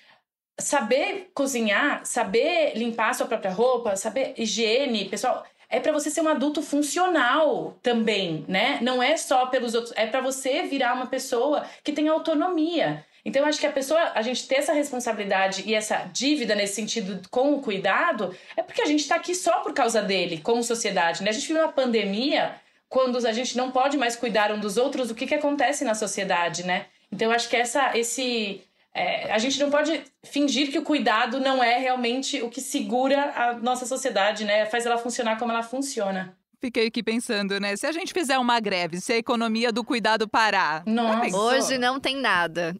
saber cozinhar, saber limpar a sua própria roupa, saber higiene, pessoal, é para você ser um adulto funcional também, né? Não é só pelos outros, é para você virar uma pessoa que tem autonomia. Então, eu acho que a pessoa, a gente ter essa responsabilidade e essa dívida nesse sentido com o cuidado, é porque a gente está aqui só por causa dele, como sociedade. Né? A gente vive uma pandemia, quando a gente não pode mais cuidar um dos outros, o que, que acontece na sociedade, né? Então, eu acho que essa, esse, é, a gente não pode fingir que o cuidado não é realmente o que segura a nossa sociedade, né? Faz ela funcionar como ela funciona. Fiquei aqui pensando, né? Se a gente fizer uma greve, se a economia do cuidado parar. Nossa. Hoje não tem nada.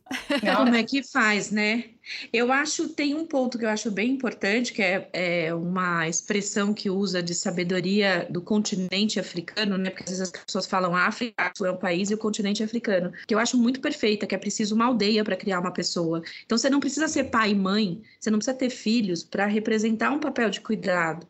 Como é que faz, né? Eu acho, tem um ponto que eu acho bem importante, que é, é, uma expressão que usa de sabedoria do continente africano, né? Porque às vezes as pessoas falam África é um país e o continente africano, que eu acho muito perfeita, que é preciso uma aldeia para criar uma pessoa. Então você não precisa ser pai e mãe, você não precisa ter filhos para representar um papel de cuidado.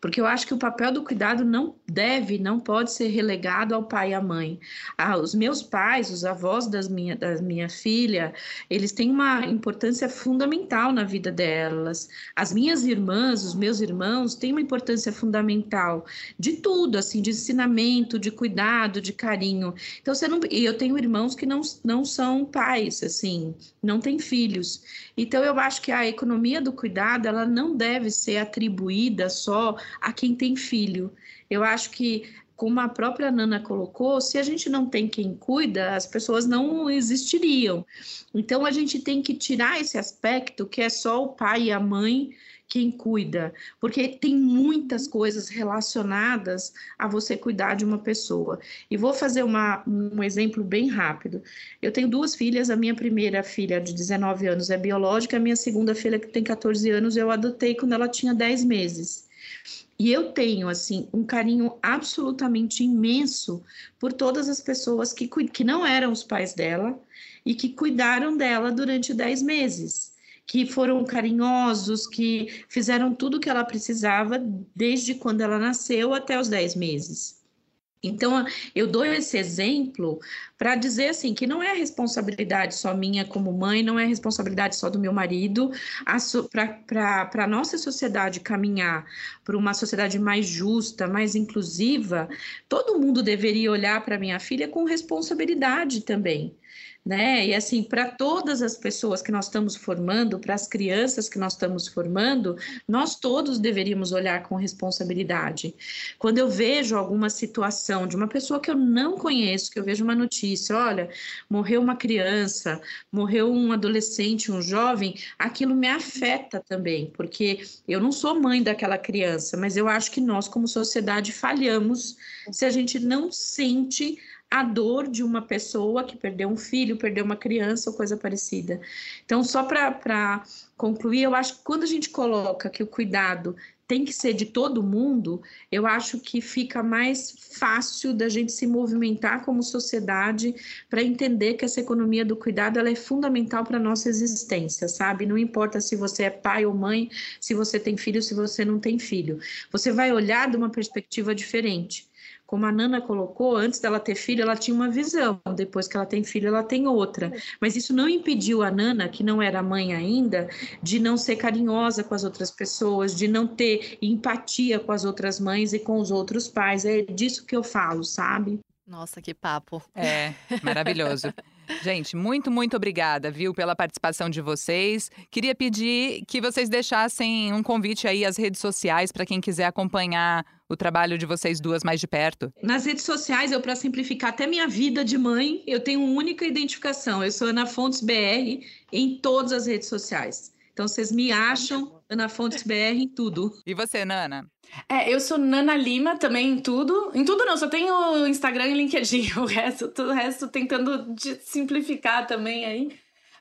Porque eu acho que o papel do cuidado não deve, não pode ser relegado ao pai e à mãe. Ah, os meus pais, os avós das minha, da minha filha, eles têm uma importância fundamental na vida delas. As minhas irmãs, os meus irmãos têm uma importância fundamental de tudo, assim, de ensinamento, de cuidado, de carinho. Então, você não, eu tenho irmãos que não, não são pais, assim, não têm filhos. Então, eu acho que a economia do cuidado, ela não deve ser atribuída só a quem tem filho. Eu acho que como a própria Nana colocou, se a gente não tem quem cuida, as pessoas não existiriam. Então a gente tem que tirar esse aspecto que é só o pai e a mãe quem cuida, porque tem muitas coisas relacionadas a você cuidar de uma pessoa. E vou fazer uma, um exemplo bem rápido. Eu tenho duas filhas, a minha primeira filha de 19 anos é biológica, a minha segunda filha que tem 14 anos eu adotei quando ela tinha 10 meses. E eu tenho, assim, um carinho absolutamente imenso por todas as pessoas que, que não eram os pais dela e que cuidaram dela durante dez meses, que foram carinhosos, que fizeram tudo o que ela precisava desde quando ela nasceu até os dez meses. Então, eu dou esse exemplo para dizer assim que não é responsabilidade só minha como mãe, não é responsabilidade só do meu marido, para a nossa sociedade caminhar para uma sociedade mais justa, mais inclusiva, todo mundo deveria olhar para minha filha com responsabilidade também né? E assim, para todas as pessoas que nós estamos formando, para as crianças que nós estamos formando, nós todos deveríamos olhar com responsabilidade. Quando eu vejo alguma situação de uma pessoa que eu não conheço, que eu vejo uma notícia, olha, morreu uma criança, morreu um adolescente, um jovem, aquilo me afeta também, porque eu não sou mãe daquela criança, mas eu acho que nós, como sociedade, falhamos se a gente não sente a dor de uma pessoa que perdeu um filho, perdeu uma criança ou coisa parecida. Então, só para concluir, eu acho que quando a gente coloca que o cuidado tem que ser de todo mundo, eu acho que fica mais fácil da gente se movimentar como sociedade para entender que essa economia do cuidado ela é fundamental para a nossa existência, sabe? Não importa se você é pai ou mãe, se você tem filho, se você não tem filho. Você vai olhar de uma perspectiva diferente como a Nana colocou, antes dela ter filho, ela tinha uma visão, depois que ela tem filho, ela tem outra. Mas isso não impediu a Nana, que não era mãe ainda, de não ser carinhosa com as outras pessoas, de não ter empatia com as outras mães e com os outros pais. É disso que eu falo, sabe? Nossa, que papo. É, maravilhoso. Gente, muito, muito obrigada, viu, pela participação de vocês. Queria pedir que vocês deixassem um convite aí às redes sociais para quem quiser acompanhar o trabalho de vocês duas mais de perto. Nas redes sociais, eu para simplificar até minha vida de mãe, eu tenho uma única identificação. Eu sou Ana Fontes BR em todas as redes sociais. Então vocês me acham Ana Fontes BR em tudo. E você, Nana? É, eu sou Nana Lima também em tudo. Em tudo não, só tenho Instagram e LinkedIn. O resto, todo o resto tentando simplificar também aí.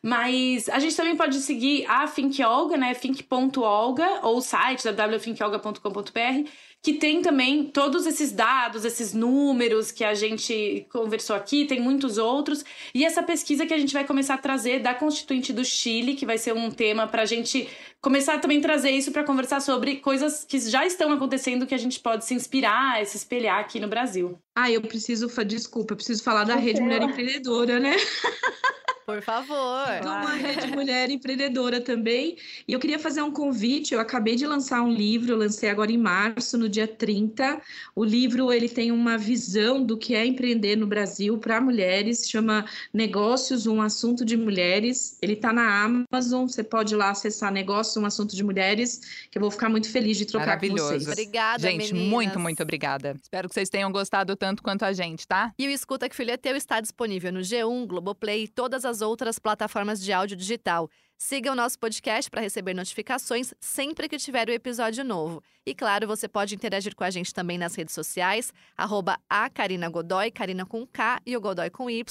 Mas a gente também pode seguir a Think Olga, né? Think.olga ou o site www.thinkolga.com.br que tem também todos esses dados, esses números que a gente conversou aqui, tem muitos outros. E essa pesquisa que a gente vai começar a trazer da Constituinte do Chile, que vai ser um tema para a gente começar a também trazer isso para conversar sobre coisas que já estão acontecendo que a gente pode se inspirar, se espelhar aqui no Brasil. Ah, eu preciso, desculpa, eu preciso falar da Rede Mulher Empreendedora, né? Por favor. Uma rede mulher empreendedora também. E eu queria fazer um convite. Eu acabei de lançar um livro, lancei agora em março, no dia 30. O livro ele tem uma visão do que é empreender no Brasil para mulheres, chama Negócios, um assunto de mulheres. Ele está na Amazon, você pode ir lá acessar Negócios, um assunto de mulheres, que eu vou ficar muito feliz de trocar com vocês. Obrigada, Gente, meninas. muito, muito obrigada. Espero que vocês tenham gostado tanto quanto a gente, tá? E o Escuta que Filho é Teu está disponível no G1, Globoplay e todas as outras plataformas de áudio digital. Siga o nosso podcast para receber notificações sempre que tiver o episódio novo. E claro, você pode interagir com a gente também nas redes sociais, arroba a Karina Godoy, Karina com K e o Godoy com Y,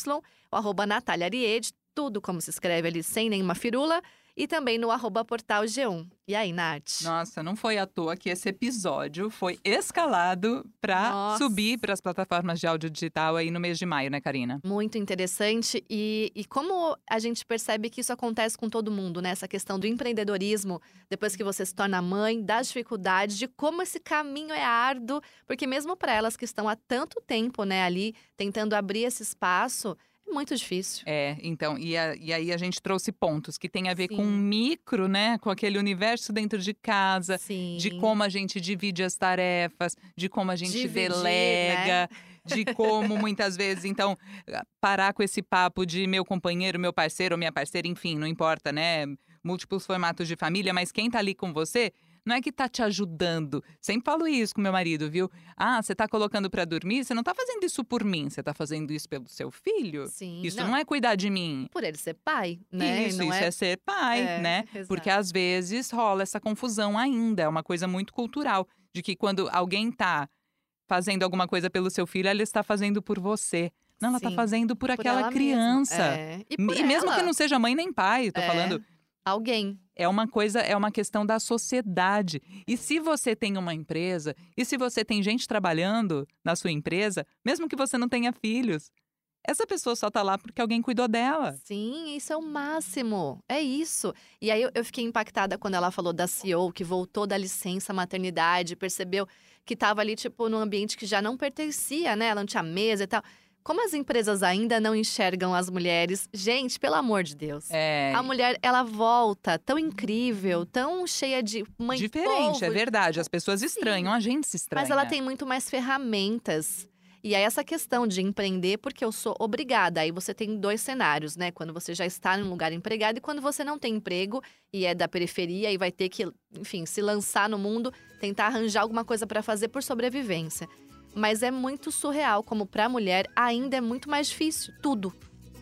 o arroba Natália Ariede, tudo como se escreve ali sem nenhuma firula e também no arroba portal G1. E aí, Nath? Nossa, não foi à toa que esse episódio foi escalado para subir para as plataformas de áudio digital aí no mês de maio, né, Karina? Muito interessante. E, e como a gente percebe que isso acontece com todo mundo, né? Essa questão do empreendedorismo, depois que você se torna mãe, das dificuldades, de como esse caminho é árduo, porque mesmo para elas que estão há tanto tempo, né, ali, tentando abrir esse espaço, muito difícil. É, então, e, a- e aí a gente trouxe pontos que tem a ver com Sim. o micro, né? Com aquele universo dentro de casa, Sim. de como a gente divide as tarefas, de como a gente Dividir, delega, de como muitas vezes, então, parar com esse papo de meu companheiro, meu parceiro ou minha parceira, enfim, não importa, né? Múltiplos formatos de família, mas quem tá ali com você não é que tá te ajudando. Sempre falo isso com meu marido, viu? Ah, você tá colocando pra dormir, você não tá fazendo isso por mim, você tá fazendo isso pelo seu filho. Sim. Isso não, é cuidar de mim. por ele ser pai, né? Isso, não isso é... ser pai, É, né? exato. Porque às vezes rola essa confusão ainda. É uma coisa muito cultural. De que quando alguém tá fazendo alguma coisa pelo seu filho, ela está fazendo por você. Não, ela tá Sim, fazendo por, por aquela ela criança. É. E, E mesmo que não seja mãe nem pai, tô É. falando. Alguém. É uma coisa, é uma questão da sociedade. E se você tem uma empresa, e se você tem gente trabalhando na sua empresa, mesmo que você não tenha filhos, essa pessoa só tá lá porque alguém cuidou dela. Sim, isso é o máximo. É isso. E aí eu, fiquei impactada quando ela falou da CEO, que voltou da licença maternidade, percebeu que estava ali, tipo, num ambiente que já não pertencia, né? Ela não tinha mesa e tal. Como as empresas ainda não enxergam as mulheres, gente, pelo amor de Deus. É, A mulher, ela volta tão incrível, tão cheia de mãe diferente, povo, é verdade. As pessoas estranham, a gente se estranha. Mas ela tem muito mais ferramentas. E aí, essa questão de empreender, porque eu sou obrigada. Aí você tem dois cenários, né? Quando você já está num lugar empregado e quando você não tem emprego e é da periferia e vai ter que, enfim, se lançar no mundo, tentar arranjar alguma coisa para fazer por sobrevivência. Mas é muito surreal, como para a mulher ainda é muito mais difícil. Tudo,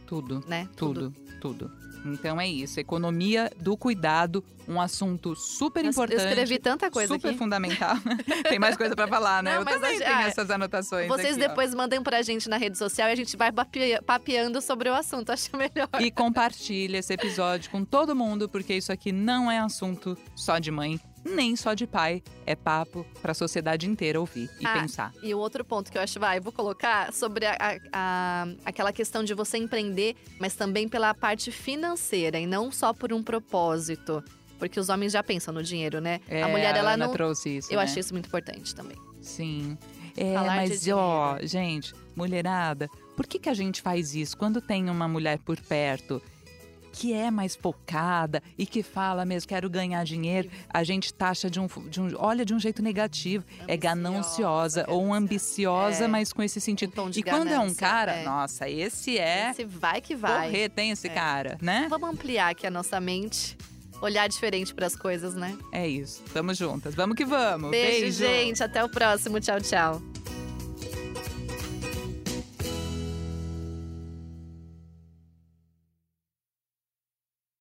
Tudo, né? tudo, tudo. Então é isso. Economia do cuidado, um assunto super importante. Eu escrevi tanta coisa super aqui. fundamental. tem mais coisa pra falar, né? Não, eu também a- tenho ah, essas anotações. Vocês aqui, ó. depois mandem pra gente na rede social e a gente vai pape- papeando sobre o assunto. Acho melhor. E compartilha esse episódio com todo mundo, porque isso aqui não é assunto só de mãe, nem só de pai. É papo pra sociedade inteira ouvir e Ah, pensar. E o outro ponto que eu acho, vai, vou colocar sobre a, a- a- aquela questão de você empreender, mas também pela parte financeira e não só por um propósito. Porque os homens já pensam no dinheiro, né? É, a mulher, ela Ana não. trouxe isso. Eu né? achei isso muito importante também. Sim. É, Falar mas ó, gente, mulherada, por que, que a gente faz isso quando tem uma mulher por perto que é mais focada e que fala mesmo, quero ganhar dinheiro, a gente taxa de um, de um olha de um jeito negativo. é gananciosa ou ambiciosa, É. mas com esse sentido. Um e quando é um ganância, cara, é. nossa, esse é. Esse vai que vai. Correr, tem esse É. cara, né? Vamos ampliar aqui a nossa mente, olhar diferente para as coisas, né? É isso. Tamo juntas. Vamos que vamos. Beijo, gente. Até o próximo. Tchau, tchau.